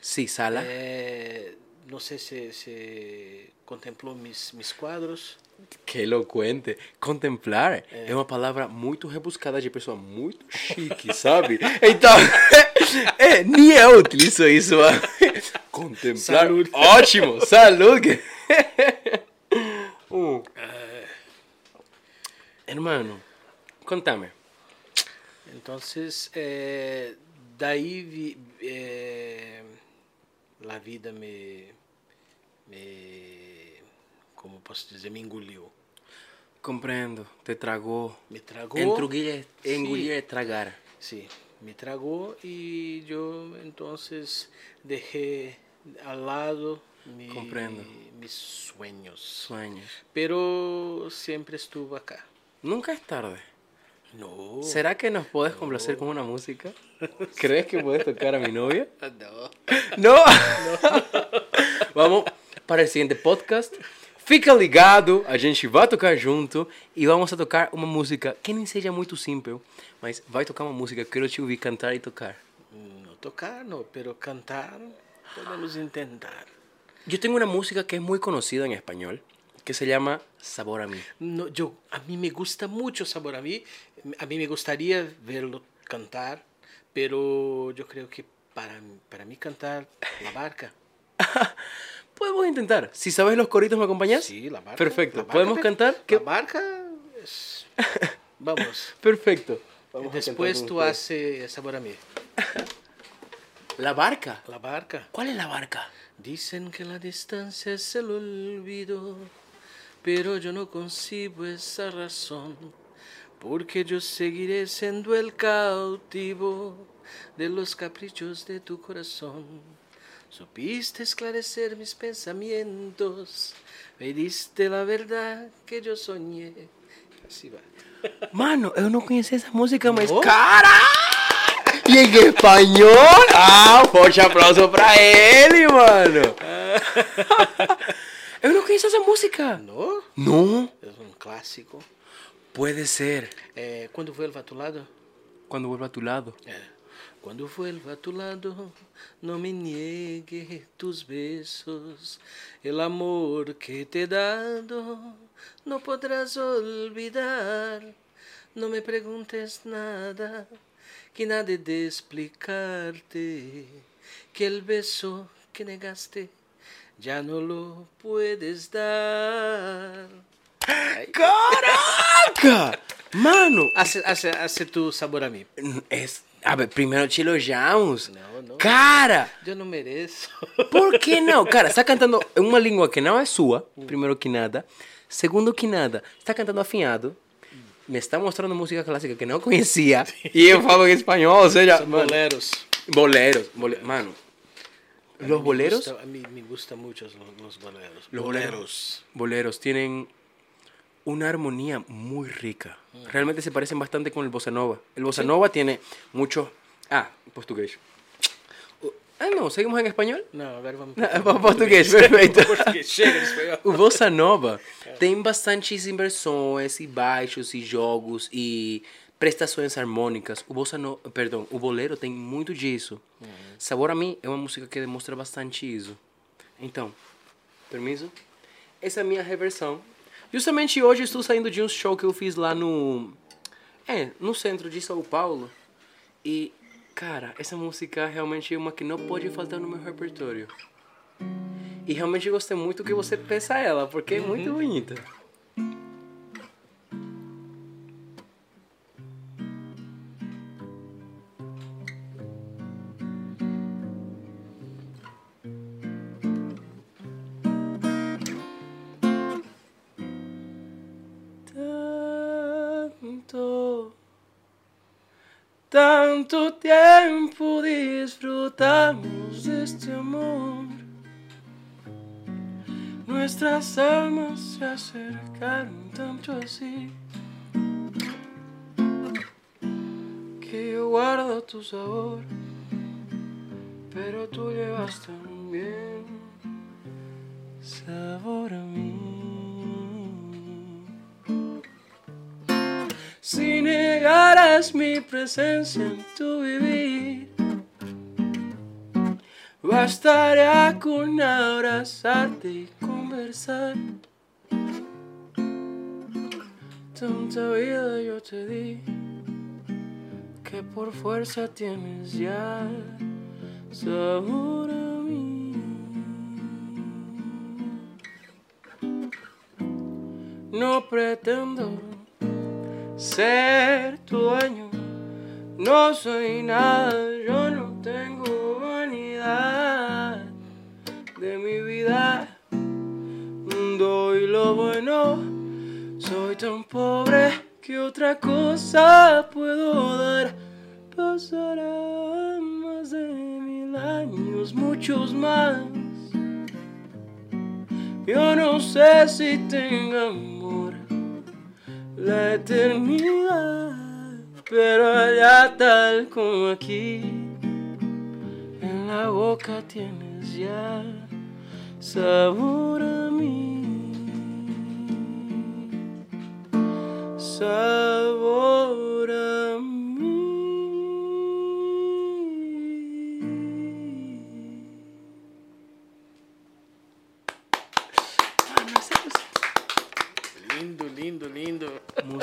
Sí, sala. eh, no sé si, si contempló mis, mis cuadros. Que eloquente. Contemplar é uma palavra muito rebuscada de pessoa muito chique, sabe? Então, é, nem eu utilizo isso. Contemplar. Salud. Ótimo, saúde. Uh. Hermano, contame. Entonces, eh, de ahí vi- eh, la vida me, me, como posso dizer, me engoliu. Compreendo, te tragou. Me tragou. Entrugir, engolir é tragar. Sí, me tragó y yo entonces dejé al lado mi- Comprendo. mis sueños. Sonhos. Pero siempre estuvo acá. Nunca es tarde. No. ¿Será que nos puedes complacer con una música? ¿Crees que puedes tocar a mi novia? No. No. vamos para el siguiente podcast. Fica ligado, a gente vai tocar junto e vamos a tocar uma música que nem seja muito simples, mas vai tocar uma música que eu quero te ouvir cantar e tocar. No tocar, no, pero cantar podemos intentar. Eu tenho uma música que é muito conhecida em espanhol, que se llama Sabor a mí. No, yo, a mí me gusta mucho Sabor a mí. A mí me gustaría verlo cantar, pero yo creo que para, para mí cantar La Barca. Podemos intentar. Si sabes los coritos, ¿me acompañas? Sí, La Barca. Perfecto. La Barca, ¿Podemos cantar? La ¿Qué? Barca es... Vamos. Perfecto. Vamos Después tú haces Sabor a mí. La Barca. La barca. ¿Cuál es la barca? Dicen que la distancia es el olvido, pero yo no concibo esa razón, porque yo seguiré siendo el cautivo de los caprichos de tu corazón. Supiste esclarecer mis pensamientos, me diste la verdad que yo soñé. Así va. Mano, eu não conhecia essa música, mas. Cara! E em espanhol? Ah, um forte aplauso pra ele, mano! eu não conhecia essa música. ¿No? Não? Es un clásico. Puede ser. Eh, ¿Cuándo vuelva a tu lado? Quando vuelva a tu lado. Eh, Cuando vuelva a tu lado, no me niegue tus besos. El amor que te he dado no podrás olvidar. No me preguntes nada, que nada he de explicarte. Que el beso que negaste ya no lo puedes dar. Caraca! Mano, Hace, hace, hace tu sabor a mí. es. A ver, primeiro te elogiamos. Não, não. Cara! Yo no mereço. Por que não? Cara, você tá cantando uma língua que não é sua, primeiro que nada. Segundo que nada, você tá cantando afinado. Me está mostrando música clássica que não conhecia. E eu falo em espanhol, ou seja, mano, boleros. boleros. bole- Mano, A los boleros, gusta- a mí me gustan mucho los, los boleros. los boleros, boleros tienen una armonía muy rica. Realmente se parecen bastante con el bossa nova. El bossa nova tiene mucho... Ah, portugués. Ah, não, seguimos em espanhol? Não, agora vamos Vamos português, perfeito. Português. O Bossa Nova tem bastantes inversões e baixos e jogos e prestações harmônicas. O Bossa no... perdão, o bolero tem muito disso. Sabor a mim é uma música que demonstra bastante isso. Então, permiso? Essa é a minha reversão. Justamente hoje estou saindo de um show que eu fiz lá no é, no centro de São Paulo. E cara, essa música realmente é uma que não pode faltar no meu repertório. E realmente gostei muito que você pensa ela, porque é muito bonita. Tanto tiempo disfrutamos de este amor. Nuestras almas se acercaron tanto así que yo guardo tu sabor, pero tú llevas también sabor a mí. Si negaras mi presencia en tu vivir, bastaría con abrazarte y conversar. Tanta vida yo te di que por fuerza tienes ya sabor a mí. No pretendo ser tu dueño. No soy nada, yo no tengo vanidad de mi vida. Doy lo bueno, soy tan pobre que otra cosa puedo dar. Pasarán más de mil años, muchos más. Yo no sé si tenga amor la eternidad, pero allá tal como aquí, en la boca tienes ya sabor a mí, sabor a.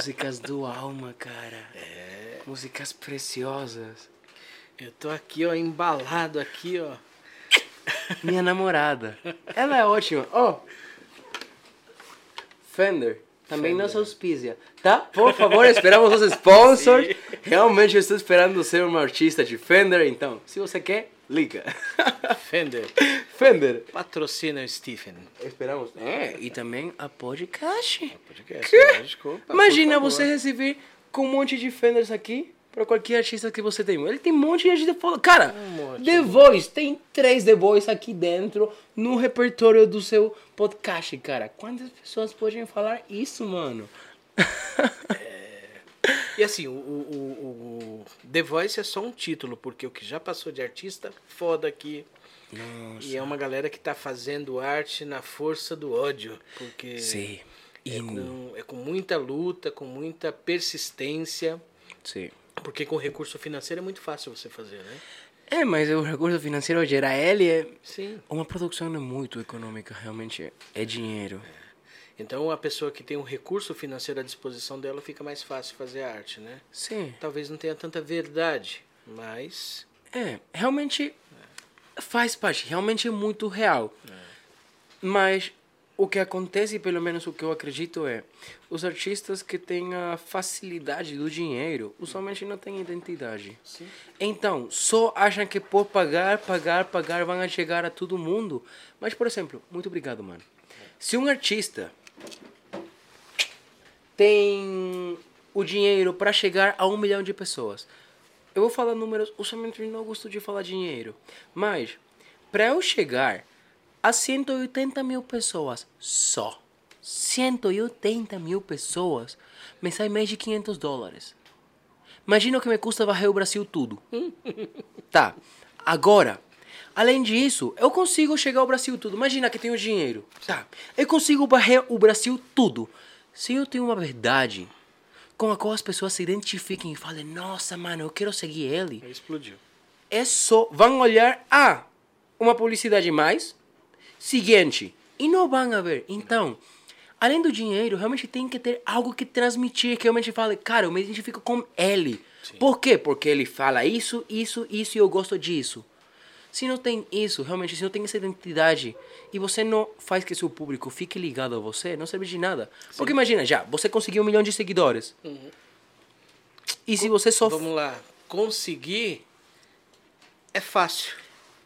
Músicas do alma, cara. Músicas preciosas. Eu tô aqui, ó, embalado aqui, ó. Minha namorada. Ela é ótima. Ó. Fender. Também Fender. nos auspicia. Tá? Por favor, esperamos os sponsors. Realmente eu estou esperando ser uma artista de Fender. Então, se você quer, Liga. Fender. Fender. Patrocina o Stephen. Esperamos. É, e também a podcast. Podcast, lógico. Opa, Imagina por favor. você receber com um monte de Fenders aqui pra qualquer artista que você tem. Ele tem um monte de artista foda. Cara, Um. The Voice, tem três The Voice aqui dentro no repertório do seu podcast, cara. Quantas pessoas podem falar isso, mano? E assim, o, o, o- The Voice é só um título, porque o que já passou de artista, foda aqui. E é uma galera que tá fazendo arte na força do ódio. Porque Sim. é, E com, é com muita luta, com muita persistência. Sim. Porque com recurso financeiro é muito fácil você fazer, né? É, mas o recurso financeiro gerar ele é... Sim. Uma produção não é muito econômica, realmente é- é dinheiro. Então a pessoa que tem um recurso financeiro à disposição dela fica mais fácil fazer arte, né? Sim. Talvez não tenha tanta verdade, mas É, realmente faz parte, realmente é muito real. Mas o que acontece, pelo menos o que eu acredito é, os artistas que têm a facilidade do dinheiro, usualmente não têm identidade. Sim. Então, só acham que por pagar, pagar, pagar, vão chegar a todo mundo. Mas, por exemplo, muito obrigado, mano. Se um artista tem o dinheiro para chegar a um milhão de pessoas, eu vou falar números, usualmente eu não gosto de falar dinheiro, mas para eu chegar a 180 mil pessoas só, 180 mil pessoas, me sai mais de 500 dólares. Imagina o que me custa varrer o Brasil tudo. tá, agora, além disso, eu consigo chegar ao Brasil tudo. Imagina que tenho dinheiro. Tá, eu consigo varrer o Brasil tudo. Se eu tenho uma verdade com a qual as pessoas se identifiquem e falem, nossa, mano, eu quero seguir ele explodiu. é só vão olhar ah uma publicidade mais seguinte e não vão ver então além do dinheiro realmente tem que ter algo que transmitir que realmente fale cara eu me identifico com ele por quê porque ele fala isso isso isso e eu gosto disso se não tem isso realmente se não tem essa identidade e você não faz que seu público fique ligado a você não serve de nada. Porque imagina já você conseguiu um milhão de seguidores. E se você só Vamos lá, conseguir é fácil.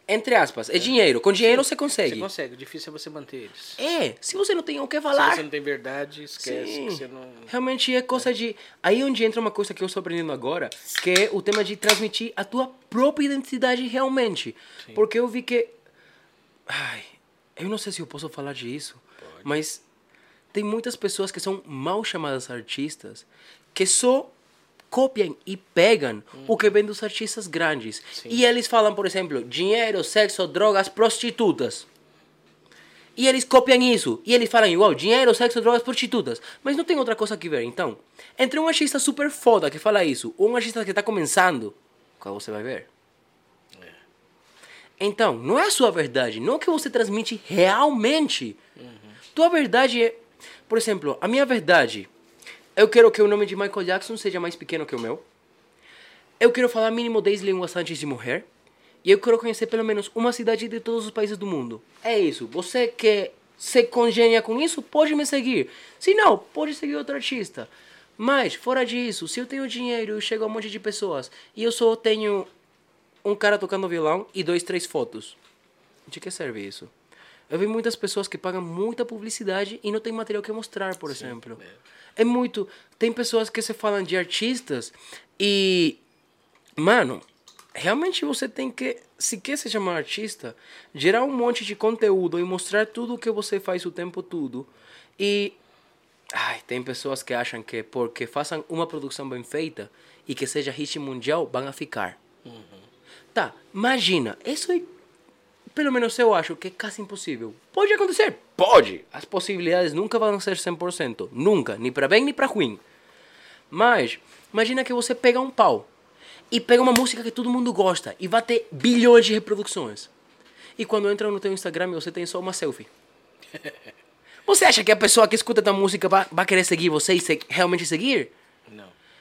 Entre aspas, é dinheiro. Com dinheiro você Você consegue. consegue, o difícil é você manter eles. É, se você não tem o que Se falar. você não tem verdade, esquece Sim. que você não. Realmente é coisa de. Aí onde entra uma coisa que eu estou aprendendo agora, que é o tema de transmitir a tua própria identidade realmente. Porque eu vi que. Ai, eu não sei se eu posso falar disso, mas tem muitas pessoas que são mal chamadas artistas que só copiam e pegam o que vem dos artistas grandes. E eles falam, por exemplo, dinheiro, sexo, drogas, prostitutas. E eles copiam isso. E eles falam igual, dinheiro, sexo, drogas, prostitutas. Mas não tem outra coisa que ver. Então, entre um artista super foda que fala isso, ou um artista que está começando, qual você vai ver? Então, não é a sua verdade, não é o que você transmite realmente. Tua verdade é, por exemplo, a minha verdade, eu quero que o nome de Michael Jackson seja mais pequeno que o meu. Eu quero falar mínimo 10 línguas antes de morrer. E eu quero conhecer pelo menos uma cidade de todos os países do mundo. É isso. Você que se congenia com isso, pode me seguir. Se não, pode seguir outro artista. Mas, fora disso, se eu tenho dinheiro e chego a um monte de pessoas e eu só tenho um cara tocando violão e dois, três fotos. De que serve isso? Eu vi muitas pessoas que pagam muita publicidade e não tem material que mostrar, por exemplo. É muito. Tem pessoas que se falam de artistas e. Mano, realmente você tem que. Se quer se chamar artista, gerar um monte de conteúdo e mostrar tudo o que você faz o tempo todo. E. Ai, tem pessoas que acham que porque façam uma produção bem feita e que seja hit mundial, vão a ficar. Tá, imagina, isso é, pelo menos eu acho que é quase impossível. Pode acontecer? Pode. As possibilidades nunca vão ser 100%. Nunca, nem para bem nem para ruim. Mas, imagina que você pega um pau e pega uma música que todo mundo gosta e vai ter bilhões de reproduções. E quando entra no teu Instagram você tem só uma selfie. Você acha que a pessoa que escuta tua música vai, vai querer seguir você e se- realmente seguir?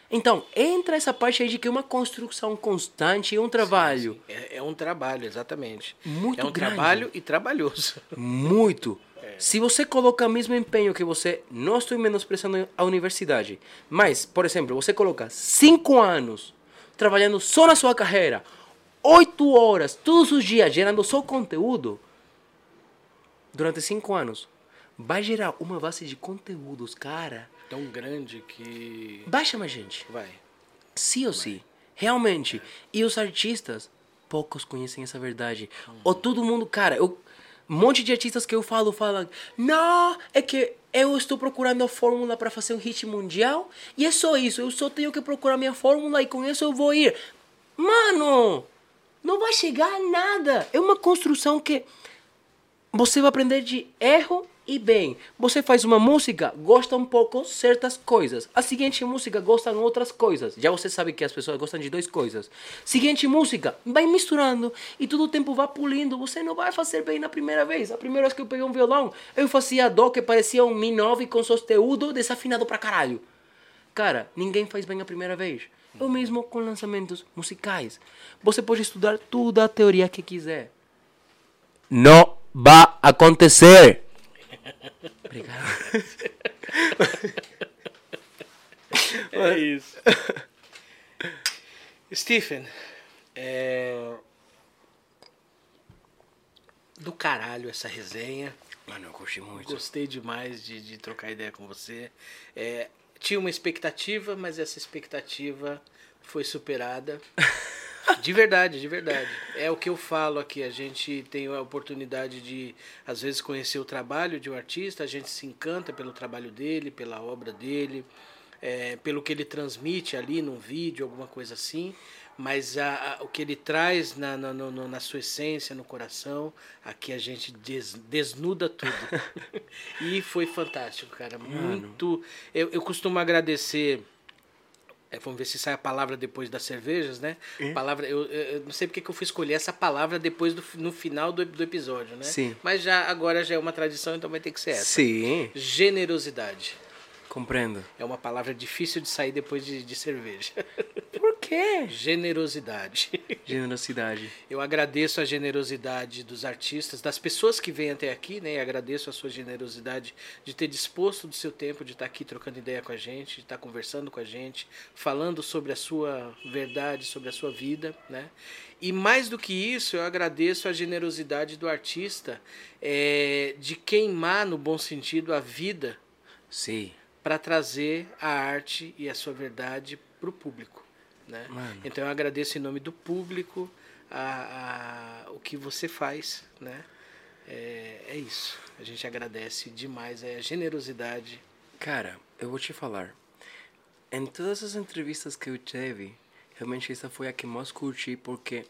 Então, entra essa parte aí de que é uma construção constante e um trabalho. É, é um trabalho, exatamente. Muito É um grande. trabalho e trabalhoso. Muito. Se você coloca o mesmo empenho que você, não estou menosprezando a universidade, mas, por exemplo, você coloca cinco anos trabalhando só na sua carreira, oito horas todos os dias gerando só conteúdo durante cinco anos, vai gerar uma base de conteúdos, cara. Tão grande que. Vai chamar gente. Vai. Sim ou sim. Realmente. E os artistas, poucos conhecem essa verdade. Ou todo mundo, cara, eu, um monte de artistas que eu falo falam: Não, é que eu estou procurando a fórmula para fazer um hit mundial e é só isso. Eu só tenho que procurar minha fórmula e com isso eu vou ir. Mano, não vai chegar a nada. É uma construção que você vai aprender de erro e bem. Você faz uma música, gosta um pouco certas coisas. A seguinte música gostam outras coisas. Já você sabe que as pessoas gostam de duas coisas. Seguinte música, vai misturando e todo o tempo vai pulindo. Você não vai fazer bem na primeira vez. A primeira vez que eu peguei um violão, eu fazia dó que parecia um mi 9 com sosteudo desafinado pra caralho. Cara, ninguém faz bem a primeira vez. É o mesmo com lançamentos musicais. Você pode estudar toda a teoria que quiser. Não vai acontecer. Obrigado. É isso. Stephen, é... do caralho essa resenha. Mano, eu curti muito. Gostei demais de, de trocar ideia com você. É, tinha uma expectativa, mas essa expectativa foi superada. De verdade, de verdade. É o que eu falo aqui. A gente tem a oportunidade de, às vezes, conhecer o trabalho de um artista, a gente se encanta pelo trabalho dele, pela obra dele, é, pelo que ele transmite ali num vídeo, alguma coisa assim. Mas a, a, o que ele traz na, na, no, na sua essência, no coração, aqui a gente des, desnuda tudo. e foi fantástico, cara. Muito. Eu, eu costumo agradecer. É, vamos ver se sai a palavra depois das cervejas, né? Palavra, eu, eu, eu não sei porque que eu fui escolher essa palavra depois do no final do, do episódio, né? Sim. Mas já agora já é uma tradição, então vai ter que ser essa. Sim, Generosidade. Compreendo. É uma palavra difícil de sair depois de, de cerveja. Por quê? Generosidade. Generosidade. Eu agradeço a generosidade dos artistas, das pessoas que vêm até aqui, né? E agradeço a sua generosidade de ter disposto do seu tempo de estar aqui trocando ideia com a gente, de estar conversando com a gente, falando sobre a sua verdade, sobre a sua vida, né? E mais do que isso, eu agradeço a generosidade do artista é, de queimar, no bom sentido, a vida Sim. Para trazer a arte e a sua verdade para o público. Né? Então eu agradeço em nome do público a, a- o que você faz. Né? É, é isso. A gente agradece demais a generosidade. Cara, eu vou te falar. Em todas as entrevistas que eu tive, realmente essa foi a que mais curti, porque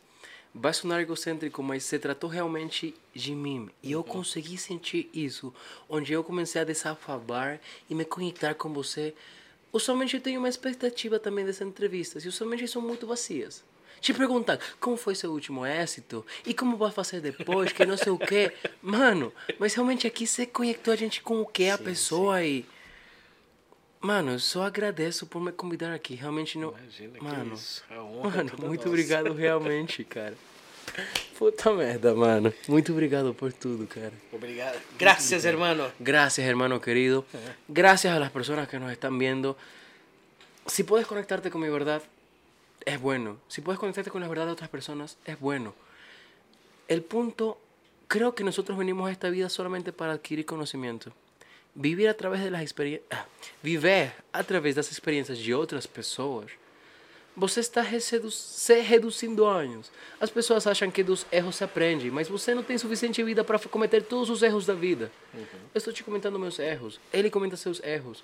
vai sonar egocêntrico, mas se tratou realmente de mim. E eu consegui sentir isso, onde eu comecei a desafabar e me conectar com você. Eu tenho uma expectativa também dessas entrevistas, e usualmente são muito vazias. Te perguntar como foi seu último êxito e como vai fazer depois, que não sei o quê. Mano, mas realmente aqui você conectou a gente com o que a Sim, pessoa e. Mano, só agradeço por me convidar aqui. Realmente não. Imagina que mano, é mano, toda muito nossa. obrigado realmente, cara. Puta merda, mano. Muito obrigado por tudo, cara. Obrigado. Graças, hermano. Gracias, hermano querido. Gracias a las personas que nos están viendo. Si puedes conectarte con mi verdad, es bueno. Si puedes conectarte con la verdad de otras personas, es bueno. El punto, creo que nosotros venimos a esta vida solamente para adquirir conocimiento. Vivir a través de las experiencias. Viver a través das experiências de outras pessoas. Você está resedu- se reduzindo anos. As pessoas acham que dos erros se aprende, mas você não tem suficiente vida para cometer todos os erros da vida. Eu estou te comentando meus erros. Ele comenta seus erros.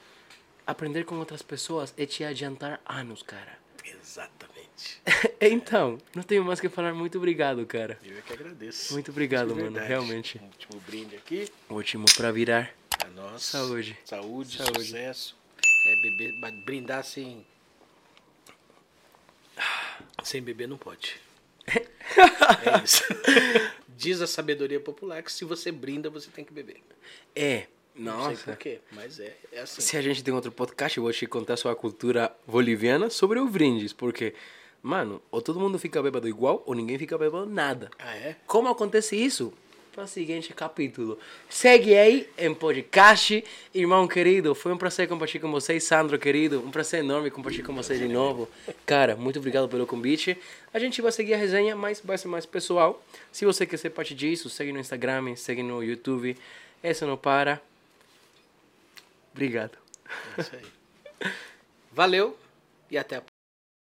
Aprender com outras pessoas é te adiantar anos, cara. Exatamente. então, não tenho mais que falar. Muito obrigado, cara. Eu é que agradeço. Muito obrigado, mano. Realmente. Último brinde aqui. Último para virar. Nós. Saúde. Saúde, Saúde. sucesso. É beber, brindar sem. Sem beber não pode. É isso. Diz a sabedoria popular que se você brinda, você tem que beber. É. Não sei Nossa. por quê, mas é, é assim. Se a gente tem outro podcast, eu vou te contar sobre a cultura boliviana sobre o brindes. Porque, mano, ou todo mundo fica bêbado igual, ou ninguém fica bêbado nada. Ah, é? Como acontece isso? Para o seguinte capítulo. Segue aí em podcast. Irmão querido, foi um prazer compartilhar com vocês. Sandro querido, um prazer enorme compartilhar com vocês de novo. Cara, muito obrigado pelo convite. A gente vai seguir a resenha, mas vai ser mais pessoal. Se você quer ser parte disso, segue no Instagram, segue no YouTube. Essa não para. Obrigado. É isso aí. Valeu e até a próxima.